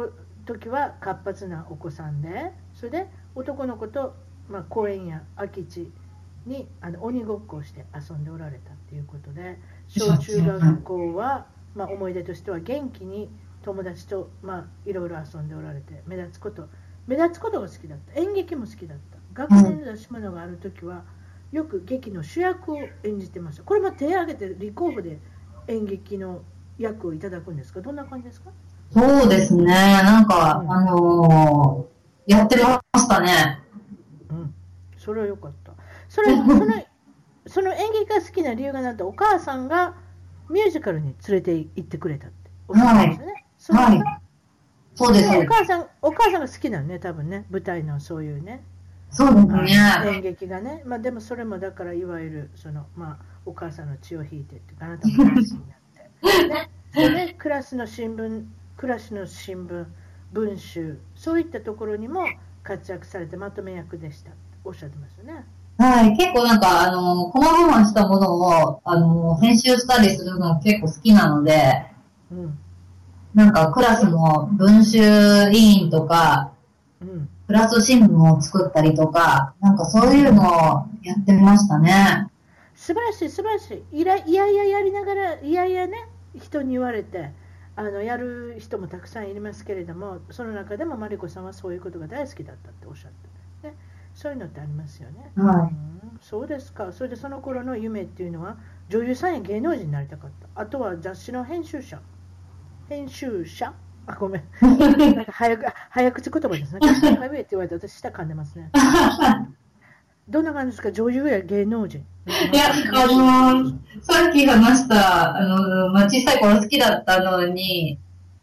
時は活発なお子さんでそれで男の子と、まあ、公園や空き地にあの鬼ごっこをして遊んでおられたということで小中学校は、まあ、思い出としては元気に友達と、まあ、いろいろ遊んでおられて目立つこと目立つことが好きだった。演劇も好きだった。学生の出し物がある時は、よく劇の主役を演じてました。これも手を挙げて立候補で演劇の役をいただくんですか？どんな感じですか？そうですね。なんか、うん、あのー、やってましたね。うん。それはよかった。それ そのその演劇が好きな理由がなんてお母さんがミュージカルに連れて行ってくれたって。おっしゃったんですよね、はい、はい、そうです。お母さんお母さんが好きなのね多分ね。舞台のそういうねそうですね。演劇がね。まあでもそれもだからいわゆるそのまあお母さんの血を引いてってあなたも大事になって。ね、でねクラスの新聞、クラスの新聞、文集、そういったところにも活躍されてまとめ役でしたおっしゃってますよね。はい、結構なんか、あの、こまごましたものを、あの、編集したりするの結構好きなので、うん、なんかクラスの文集委員とか、うんプラス新聞を作ったりとか、なんかそういうのをやってましたね。素晴らしい、素晴らしい。いやいやいややりながら、いやいやね、人に言われて、あのやる人もたくさんいますけれども、その中でもマリコさんはそういうことが大好きだったっておっしゃって、ね、そういうのってありますよね。はい、うん、そうですか。それでその頃の夢っていうのは、女優さんや芸能人になりたかった。あとは雑誌の編集者。編集者あ、ごめん。なんか早く早口言葉ですね。下上って言われて私下噛んでますね。どんな感じですか？女優や芸能人。いや、あのー、さっき話した、あのー、まあ、小さい頃好きだったのに、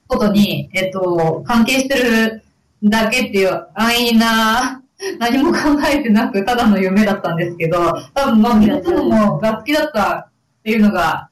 ことに、えっと、関係してるだけっていう安易な、何も考えてなく、ただの夢だったんですけど、多分まあ皆さんもが好きだったっていうのが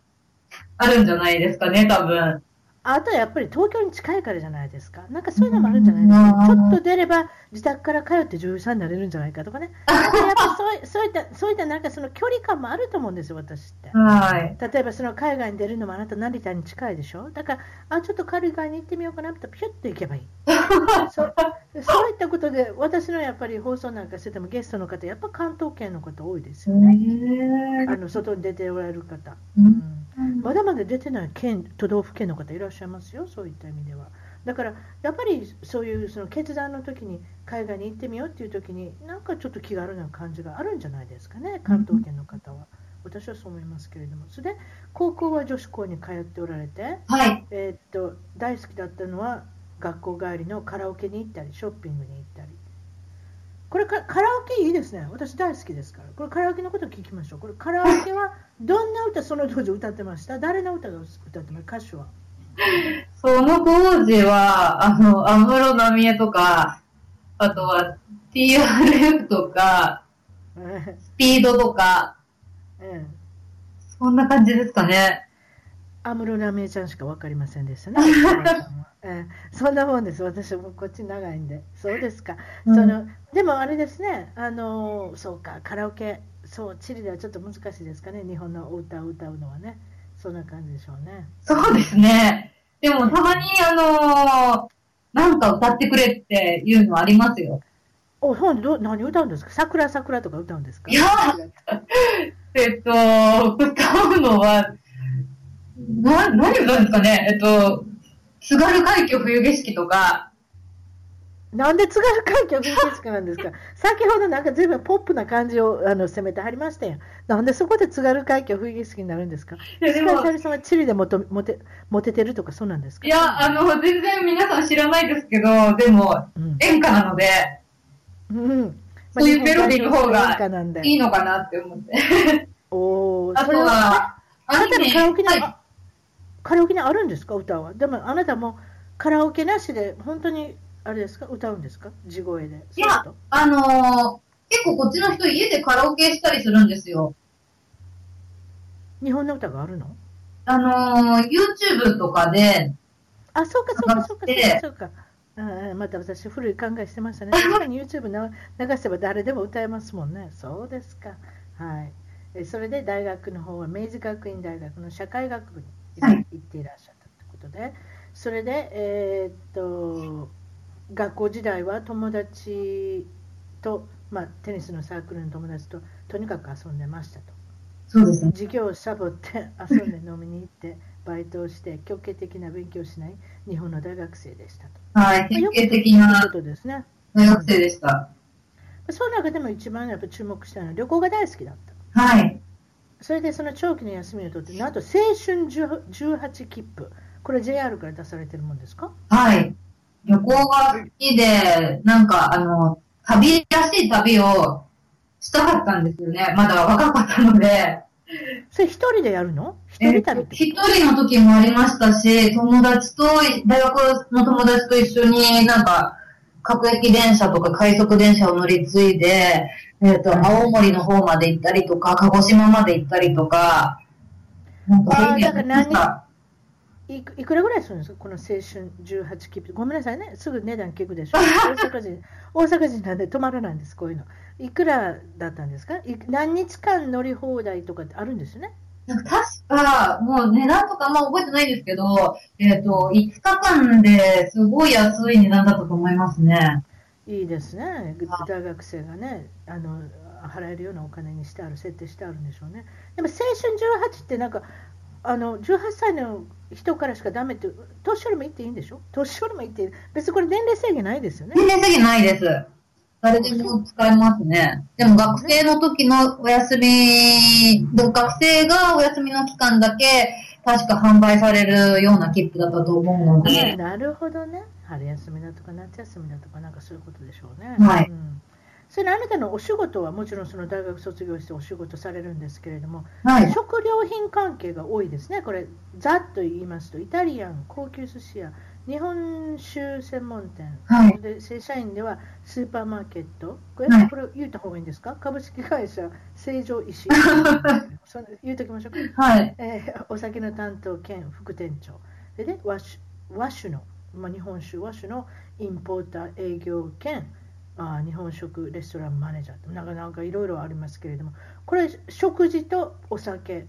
あるんじゃないですかね、多分。あとはやっぱり東京に近いからじゃないですか。なんかそういうのもあるんじゃないですか。ちょっと出れば自宅から通って女優さんになれるんじゃないかとかね。そうそういった、そういったなんかその距離感もあると思うんですよ、私って。はい。例えばその海外に出るのもあなた成田に近いでしょ？だから、あ、ちょっと海外に行ってみようかなとピュッと行けばいい。そうそういったことで、私のやっぱり放送なんかしててもゲストの方、やっぱ関東圏の方多いですよね。あの外に出ておられる方。うんまだまだ出てない県都道府県の方いらっしゃいますよ、そういった意味では。だからやっぱりそういうその決断の時に海外に行ってみようっていう時になんかちょっと気軽な感じがあるんじゃないですかね、関東圏の方は。私はそう思いますけれども、それで高校は女子校に通っておられて、はい、えー、っと大好きだったのは学校帰りのカラオケに行ったり、ショッピングに行ったり。これカラオケいいですね。私大好きですから。これカラオケのこと聞きましょう。これカラオケはどんな歌その当時歌ってました？誰の歌が歌ってました？歌手は その当時は、あの、安室奈美恵とか、あとは TRF とか、スピードとか、うん、そんな感じですかね。安室奈美恵ちゃんしか分かりませんでしたね。えー、そんなもんです。私もこっち長いんで。そうですか。うん、そのでもあれですね。あのそうかカラオケそうチリではちょっと難しいですかね。日本のお歌を歌うのはね。そんな感じでしょうね。そうですね。でもたまにあのー、なんか歌ってくれっていうのありますよ。お、そうど何歌うんですか？桜桜とか歌うんですか？いやえっと、歌うのは、な、何歌うんですかね？えっと、津軽海峡冬景色とか、なんで津軽海峡風景好きなんですか？先ほどなんか随分ポップな感じをあの攻めてはりましたよ。なんでそこで津軽海峡風景好きになるんですか？石川さゆりさんはチリでモテモテモテてるとかそうなんですか？いや、あの、全然皆さん知らないですけど、でも、うん。演歌なので、うん。そういうメロディーの方がいいのかなって思って。おー。あとは、あなたのカラオケに、はい。あカラオケにあるんですか？歌は。でもあなたもカラオケなしで本当にあれですか？歌うんですか？地声で。いやあのー結構こっちの人家でカラオケしたりするんですよ。日本の歌があるの？あのー YouTube とかで、あ、そうかそうかそうかそうでか。ああまた私古い考えしてましたね。確かに YouTube な流せば誰でも歌えますもんね。そうですか。はい。えそれで大学の方は明治学院大学の社会学部にはい行っていらっしゃったということで、それで、えーっと学校時代は友達と、まあ、テニスのサークルの友達ととにかく遊んでましたと。そうですね。授業をサボって遊んで飲みに行って バイトをして強制的な勉強をしない日本の大学生でしたと。はい、典型的なことですね。大学生でした。その中でも一番やっぱ注目したのは旅行が大好きだった。はい。それでその長期の休みを取って、なんと青春18切符、これ JR から出されてるもんですか？はい。旅行が好きで、なんかあの、旅らしい旅をしたかったんですよね。まだ若かったので。それ一人でやるの？一え人旅って一人の時もありましたし、友達と、大学の友達と一緒になんか、各駅電車とか快速電車を乗り継いで、えっ、と、青森の方まで行ったりとか、鹿児島まで行ったりとか、なんかそういうのやってました。いくいくらぐらいするんですか？この青春18切符。ごめんなさいね、すぐ値段聞くでしょ。大阪人、大阪人なんで止まらないんです、こういうの。いくらだったんですか？い何日間乗り放題とかってあるんですよね？なんか確か、もう値段とかあんま覚えてないんですけど、えっ、と、5日間ですごい安い値段だったと思いますね。いいですね、大学生がね、あの払えるようなお金にしてある、設定してあるんでしょうね。でも青春18ってなんか、あの18歳の人からしかダメって、年寄りも行っていいんでしょ？年寄りも行っていい。別にこれ年齢制限ないですよね。年齢制限ないです。誰でも使えますね。でも学生の時のお休み、学生がお休みの期間だけ、確か販売されるような切符だったと思うのあで、なるほどね。春休みだとか夏休みだとか、なんかそういうことでしょうね。はいうんそれあなたのお仕事はもちろんその大学卒業してお仕事されるんですけれども、はい。食料品関係が多いですね、これ、ざっと言いますと、イタリアン、高級寿司屋、日本酒専門店、はい。で正社員ではスーパーマーケット、これ,、はい。これ言った方がいいんですか、株式会社成城石。井、その言うときましょうか、はい。えーお酒の担当兼副店長、でね、和酒和酒の、まあ、日本酒、和酒のインポーター営業兼あー日本食レストランマネージャーなんかなんかいろいろありますけれども、これ、食事とお酒、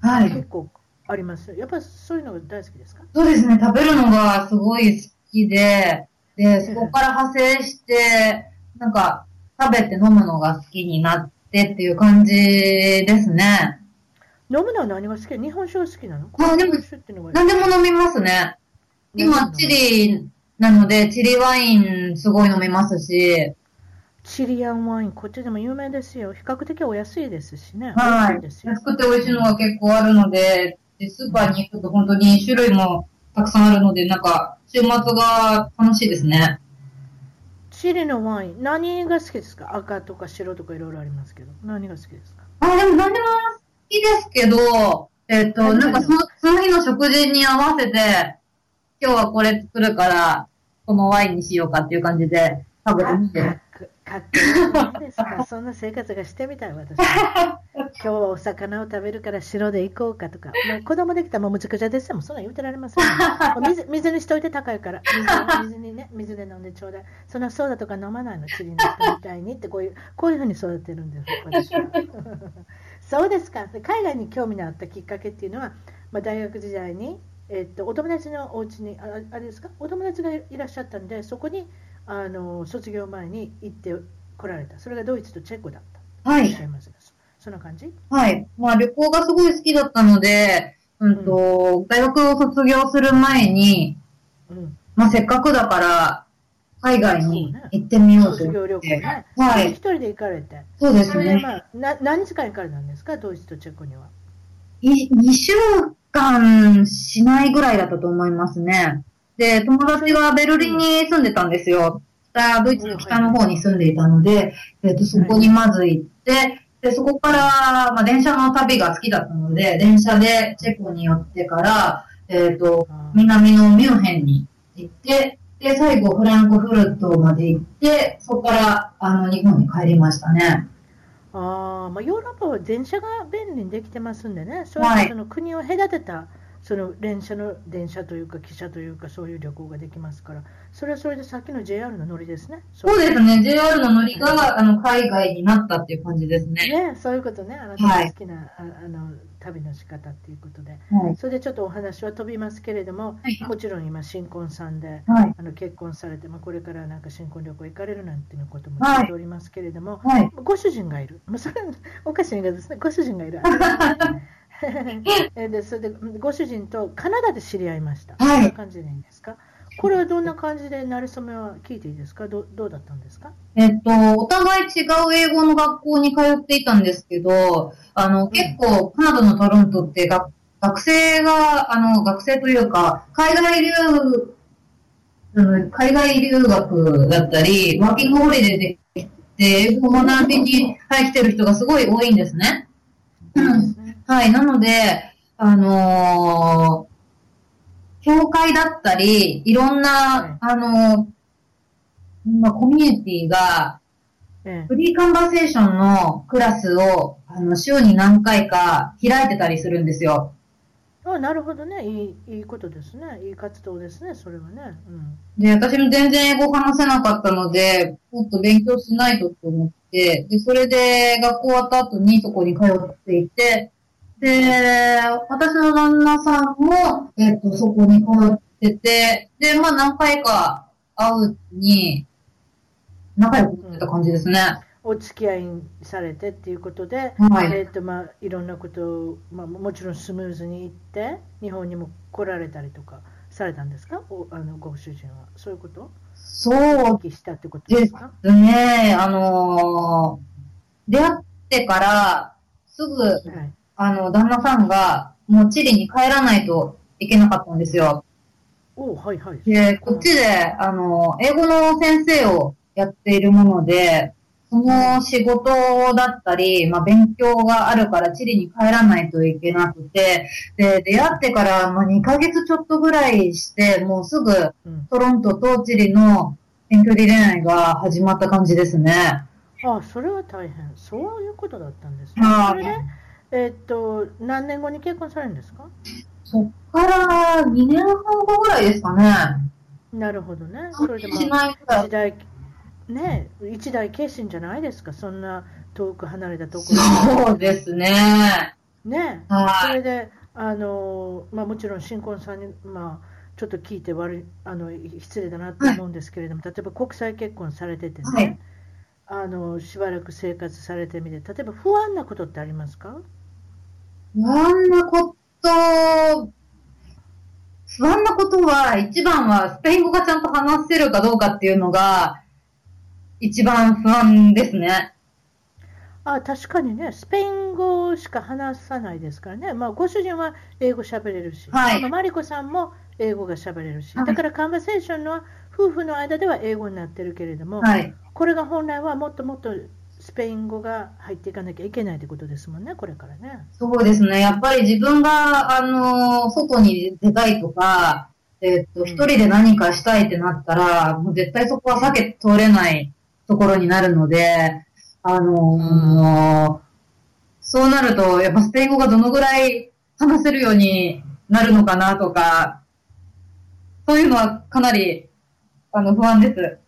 はい。結構あります？やっぱりそういうのが大好きですか？そうですね、食べるのがすごい好きで、で、そこから派生して、なんか、食べて飲むのが好きになってっていう感じですね。飲むのは何が好き？日本酒が好きなの？あで何でも飲みますね。今、チリなので、チリワインすごい飲みますし、チリアンワイン、こっちでも有名ですよ。比較的お安いですしね。はいいですよ。安くて美味しいのが結構あるので、でスーパーに行くと本当に種類もたくさんあるので、なんか、週末が楽しいですね。チリのワイン、何が好きですか？赤とか白とかいろいろありますけど。何が好きですか？あ、でも何でも好きですけど、えっ、と、何なんかその、その日の食事に合わせて、今日はこれ作るから、このワインにしようかっていう感じで食べてみて。かっこいいですか？そんな生活がしてみたい、私。今日はお魚を食べるから白で行こうかとか。もう子供できたらもうむちゃくちゃですよ。もうそんなん言うてられませんよ。も う水水にしといて高いから。水水にね、水で飲んでちょうだい。そんなソーダとか飲まないの。チリの人みたいにってこういう、こういうふうに育てるんです、私は。そうですか。で海外に興味のあったきっかけっていうのは、まあ、大学時代に、えっと、お友達のお家にあ、あれですか、お友達がいらっしゃったんで、そこにあの卒業前に行って来られた。それがドイツとチェコだった。はいいますがそんな感じ？はい。まあ旅行がすごい好きだったので、うんと、大学を卒業する前に、うん。まあせっかくだから、海外に行ってみようと卒業旅思って。行ね。はい一人で行かれて。そうですね。まあ、な何日間行かれたんですか、ドイツとチェコには。い2週間しないぐらいだったと思いますね。で、友達はベルリンに住んでたんですよ。北、ドイツの北の方に住んでいたので、えっと、そこにまず行って、で、そこから、まあ、電車の旅が好きだったので、電車でチェコに寄ってから、えっと、南のミュンヘンに行って、で、最後フランクフルトまで行って、そこから、あの、日本に帰りましたね。あー、まあ、ヨーロッパは電車が便利にできてますんでね、そうはいいうその国を隔てたその電車の電車というか、汽車というか、そういう旅行ができますから、それはそれでさっきの JR の乗りですね。そうですね。JR の乗りが、あの、海外になったっていう感じですね。ね、そういうことね、あなたが好きな、ああの旅の仕方っていうことで、はい。それでちょっとお話は飛びますけれども、はいもちろん今、新婚さんで、はい。あの結婚されて、まあ、これからなんか新婚旅行行かれるなんていうこともはい聞いておりますけれども、はい。ご主人がいる、まあ、それはおかしい言い方ですね、ご主人がいる。えでそれでご主人とカナダで知り合いました。はいそんな感じでいいんですか？これはどんな感じで、なれそめは聞いていいですか？どどうだったんですか？えっと、お互い違う英語の学校に通っていたんですけど、あの、結構、カナダのトロントって学学生が、あの、学生というか、海外留、うん海外留学だったり、ワーキングホリデーで来て、英語を学びに、はい、来てる人がすごい多いんですね。うんですね。はい、なので、あのー教会だったり、いろんな、はいあのーまあ、コミュニティが、えフリーカンバーセーションのクラスを、あの、週に何回か開いてたりするんですよ。え、あなるほどね。いい、いいことですね、いい活動ですね、それはね。うん。で、私も全然英語話せなかったので、もっと勉強しないとと思って、で、それで学校終わった後にそこに通っていて、で、私の旦那さんも、えっと、そこに通ってて、で、まあ何回か会うに、仲良くなってた感じですね。お付き合いされてっていうことで、はいえーとまあ、いろんなことを、まあ、もちろんスムーズにいって、日本にも来られたりとかされたんですか、おあのご主人は。そういうこと？そうお聞きしたってことでですすかね。あのー出会ってから、すぐ、はい、あの、旦那さんが、もうチリに帰らないといけなかったんですよ。おはいはい。で、こっちで、あの、英語の先生をやっているもので、その仕事だったり、まあ、勉強があるからチリに帰らないといけなくて、で、出会ってから、まあ、2ヶ月ちょっとぐらいして、もうすぐうん、トロントとチリの遠距離恋愛が始まった感じですね。あそれは大変。そういうことだったんですね。はいそれで、えーっと、何年後に結婚されるんですか？そっから2年半後ぐらいですかね。なるほどね。それでしまあないぐらい。一大、ねえ、一大決心じゃないですか、そんな遠く離れたところ。そうですね。ねえ、はい。それで、あのまあ、もちろん新婚さんに、まあ、ちょっと聞いて悪いあの失礼だなと思うんですけれども、例えば国際結婚されててね、はい。あのしばらく生活されてみて、例えば不安なことってありますか？不安なこと、不安なことは、一番はスペイン語がちゃんと話せるかどうかっていうのが、一番不安ですね。あ確かにね、スペイン語しか話さないですからね、まあ、ご主人は英語喋れるし、はい。まあマリコさんも英語が喋れるし、はい。だからカンバセーションのは夫婦の間では英語になってるけれども、はい。これが本来はもっともっとスペイン語が入っていかなきゃいけないってことですもんね、これからね。そうですね。やっぱり自分が、あの、外に出たいとか、えっと、一人で何かしたいってなったら、もう絶対そこは避け通れないところになるので、あの、そうなると、やっぱスペイン語がどのぐらい話せるようになるのかなとか、そういうのはかなり、あの、不安です。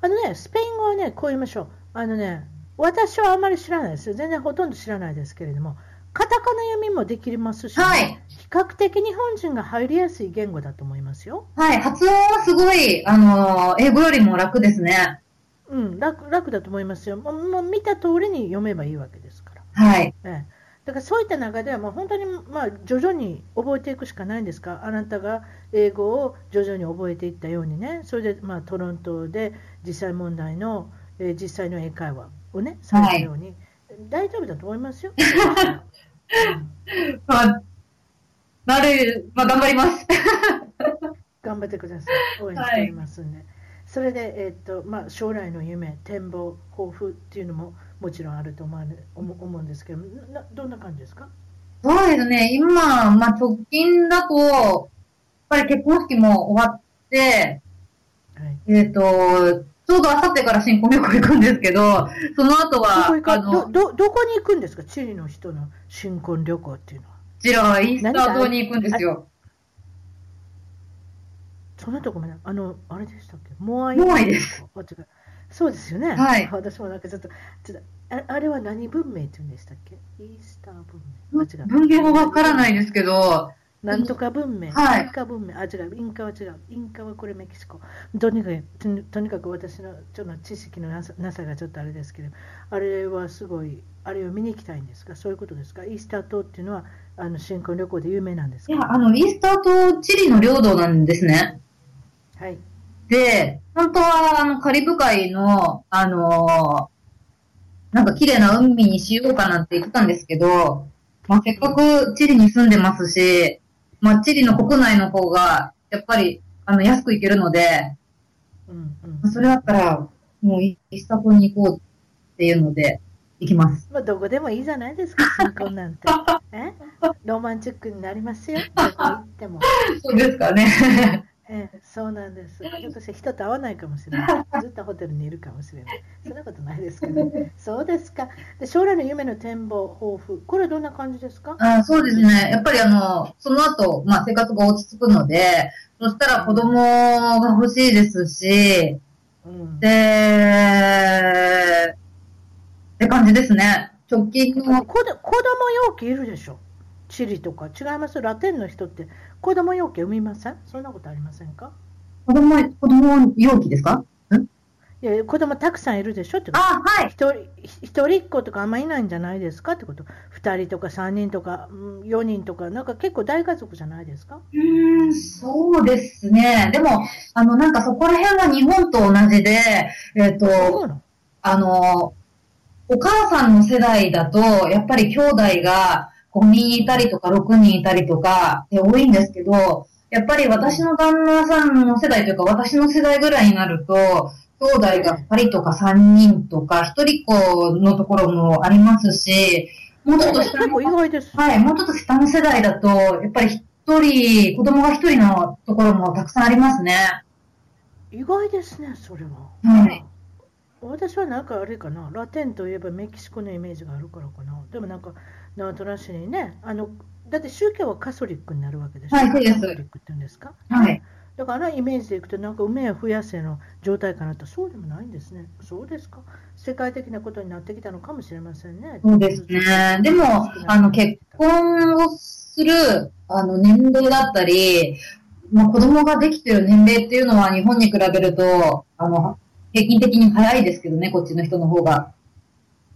あのね、スペイン語はね、こう言いましょう。あのね、私はあまり知らないですよ。全然ほとんど知らないですけれども、カタカナ読みもできますし、はい比較的日本人が入りやすい言語だと思いますよ。はい、発音はすごい、あの、英語よりも楽ですね。うん、楽楽だと思いますよ。もうもう見た通りに読めばいいわけですから。はい。ええ、だからそういった中ではもう本当にまあ徐々に覚えていくしかないんですか、あなたが英語を徐々に覚えていったようにね、それでまあトロントで実際問題の、えー、実際の英会話をね、されたように、はい、大丈夫だと思いますよ。まあ、なる、まあ頑張ります。頑張ってください。応援しておりますんで。はい、それで、えー、っとまあ、将来の夢、展望、抱負っていうのももちろんあると思う思うんですけどな、どんな感じですか？そうですね、今、まあ、直近だと、やっぱり結婚式も終わって、はい、えっ、ー、と、ちょうどあさってから新婚旅行行くんですけど、その後は、どあのどどこに行くんですか、チリの人の新婚旅行っていうのは。こちらはイースター島に行くんですよ。そんなとこもね、あの、あれでしたっけ？モアイモアイです。そうですよね。はい。私もなんかちょっと、ちょっとああれは何文明って言うんでしたっけ？イースター文明。文明もわからないですけど、なんとか文明、はい、インカ文明、あ、違う、インカは違う、インカはこれメキシコ。とにかく、とにかく私のちょっと知識のなさなさがちょっとあれですけど、あれはすごい、あれを見に行きたいんですか、そういうことですか、イースター島っていうのは、あの新婚旅行で有名なんですか？いや、あの、イースター島、チリの領土なんですね。はい。で、本当は、あの、カリブ海の、あのー、なんか綺麗な海にしようかなって言ってたんですけど、まあ、せっかくチリに住んでますし、まあ、チリの国内の方が、やっぱり、あの、安く行けるので、うんうん、それだったら、もう、イスタコに行こうっていうので、行きます。まあ、どこでもいいじゃないですか、新婚なんて。え？ロマンチックになりますよ、どこ行っても。そうですかね。ええ、そうなんです。ひょっとして人と会わないかもしれない。ずっとホテルにいるかもしれない。そんなことないですかね。そうですか。で将来の夢の展望、抱負、これどんな感じですか？あそうですね。やっぱりあの、その後、まあ生活が落ち着くので、そしたら子供が欲しいですし、うん、で、って感じですね。直近の。子供容器いるでしょ。チリとか違います？ラテンの人って子供容器産みません？そんなことありませんか？子供、子供容器ですか？いや子供たくさんいるでしょってこと。あ、はい。一人、一人っ子とかあんまいないんじゃないですかってこと。二人とか三人とか、四人とか、なんか結構大家族じゃないですか？うん、そうですね。でも、あの、なんかそこら辺は日本と同じで、えっ、ー、と、あの、お母さんの世代だと、やっぱり兄弟が、5人いたりとか6人いたりとか、多いんですけど、やっぱり私の旦那さんの世代というか、私の世代ぐらいになると、兄弟が2人とか3人とか、1人っ子のところもありますし、もうちょっと下の、はい、もうちょっと下の世代だと、やっぱり1人、子供が1人のところもたくさんありますね。意外ですね、それは。はい。私はなんかあれかな、ラテンといえばメキシコのイメージがあるからかな。でもなんか、なんとなしにね、あのだって宗教はカソリックになるわけですはい。カソリックって言うんですか？はい。だからイメージでいくと、なんか梅や増やせの状態かなと、そうでもないんですね。そうですか？世界的なことになってきたのかもしれませんね。そうですね。でも、あの、結婚をする、あの、年齢だったり、まあ、子供ができてる年齢っていうのは日本に比べると、あの、平均的に早いですけどね、こっちの人の方が。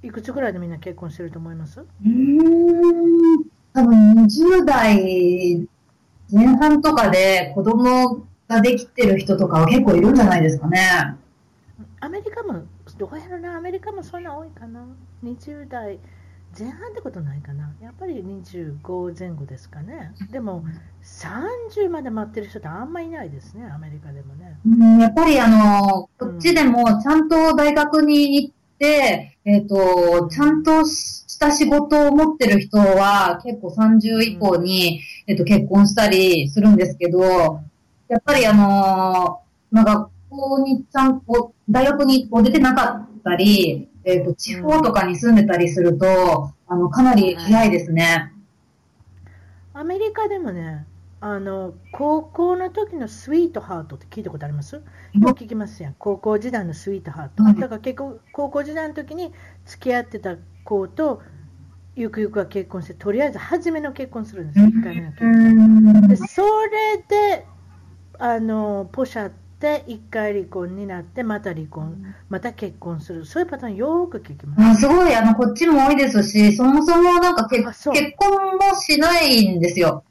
いくつぐらいでみんな結婚してると思います？うん、多分20代前半とかで子供ができてる人とかは結構いるんじゃないですかね。アメリカも、どこやろな、アメリカもそんな多いかな？20代前半ってことないかな？やっぱり25前後ですかね。でも、30まで待ってる人ってあんまりいないですね、アメリカでもね。うん、やっぱりあの、こっちでもちゃんと大学に行って、えっ、ー、と、ちゃんとした仕事を持ってる人は結構30以降に、うん、えっ、と、結婚したりするんですけど、やっぱりあのまあ、学校にちゃんと、大学に出てなかったり、えっ、ー、と、地方とかに住んでたりすると、あの、かなり早いですね。アメリカでもね、あの高校の時のスイートハートって聞いたことあります？よく聞きますやん。高校時代のスイートハート。だから結構、高校時代の時に付き合ってた子と、ゆくゆくは結婚して、とりあえず初めの結婚するんですよ、1回目の結婚。でそれで、あのポシャっって一回離婚になってまた離婚、また結婚するそういうパターンよく聞きます。すごいあのこっちも多いですしそもそもなんか結結婚もしないんですよ。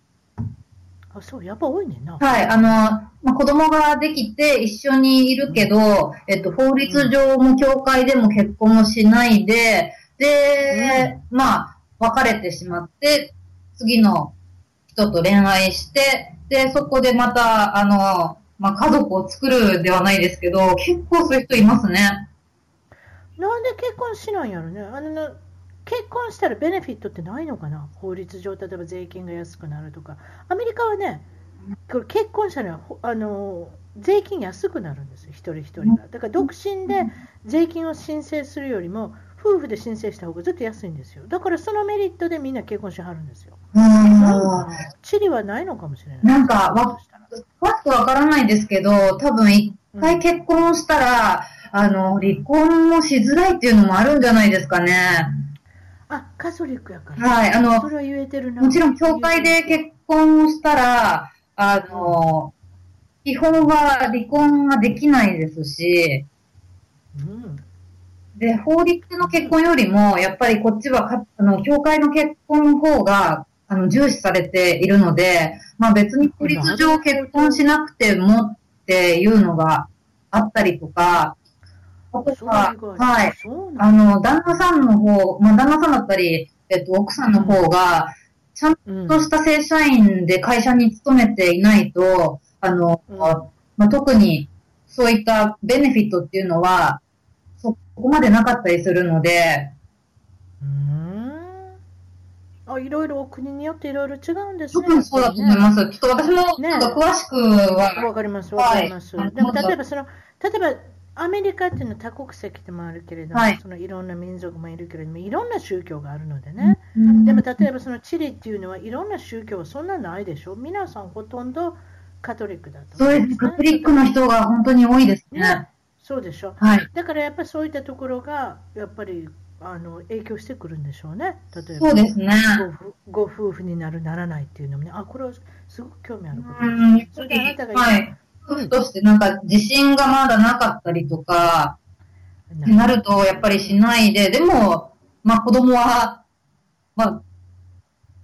あそうやっぱ多いねんな。はいあの、まあ、子供ができて一緒にいるけど、うん、えっと、法律上も教会でも結婚もしないで、で、うん、まあ別れてしまって次の人と恋愛してで、そこでまた、あの、まあ、家族を作るではないですけど、結構そういう人いますね。なんで結婚しないんやろね。あの結婚したらベネフィットってないのかな？法律上、例えば税金が安くなるとか。アメリカはね、これ結婚したらあの税金安くなるんですよ、一人一人が。だから独身で税金を申請するよりも、夫婦で申請した方がずっと安いんですよ。だからそのメリットでみんな結婚しはるんですよ。うん。チリはないのかもしれない。なんか、わ、詳しくわからないですけど、多分一回結婚したら、うん、あの、離婚もしづらいっていうのもあるんじゃないですかね。あ、カソリックやから。はい、あの、それは言えてるな。もちろん、教会で結婚したら、あの、基本は離婚ができないですし、うん、で、法律の結婚よりも、やっぱりこっちはか、あの、教会の結婚の方が、あの、重視されているので、まあ別に法律上結婚しなくてもっていうのがあったりとか、あとは、はい、あの、旦那さんの方、まあ旦那さんだったり、えっと、奥さんの方が、ちゃんとした正社員で会社に勤めていないと、あの、まあ、特にそういったベネフィットっていうのは、ここまでなかったりするので。うん。あ、いろいろ国によっていろいろ違うんですね。特にそうだと思います。ちょっと私も、ね、詳しくは。わかります、わかります。はい、でも、例えばその、例えば、アメリカっていうのは多国籍でもあるけれども、はい、そのいろんな民族もいるけれども、いろんな宗教があるのでね、うん、でも例えばそのチリっていうのはいろんな宗教はそんなないでしょ、皆さんほとんどカトリックだと、ね、そうです、カトリックの人が本当に多いですね。ね。そうでしょ、はい、だからやっぱりそういったところがやっぱりあの影響してくるんでしょうね、例えばね。ご夫婦になる、ならないっていうのもね、あこれはすごく興味あることです。それであなたがはい、夫婦としてなんか自信がまだなかったりとか、ってなるとやっぱりしないで、でも、まあ子供は、まあ、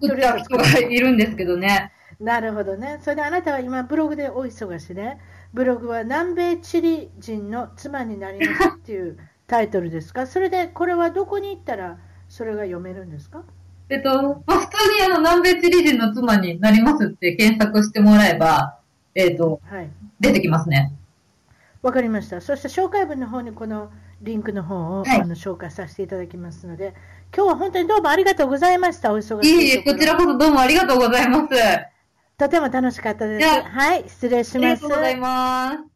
作った人がいるんですけどね。なるほどね。それであなたは今ブログでお忙しいね。ブログは南米チリ人の妻になりますっていうタイトルですか？それでこれはどこに行ったらそれが読めるんですか？えっと、まあ、普通にあの南米チリ人の妻になりますって検索してもらえば、えっ、と、はい、出てきますね。わかりました。そして紹介文の方にこのリンクの方を、はい、あの紹介させていただきますので、今日は本当にどうもありがとうございました。お忙しいいいえ、こちらこそどうもありがとうございます。とても楽しかったです。はい、失礼します。ありがとうございます。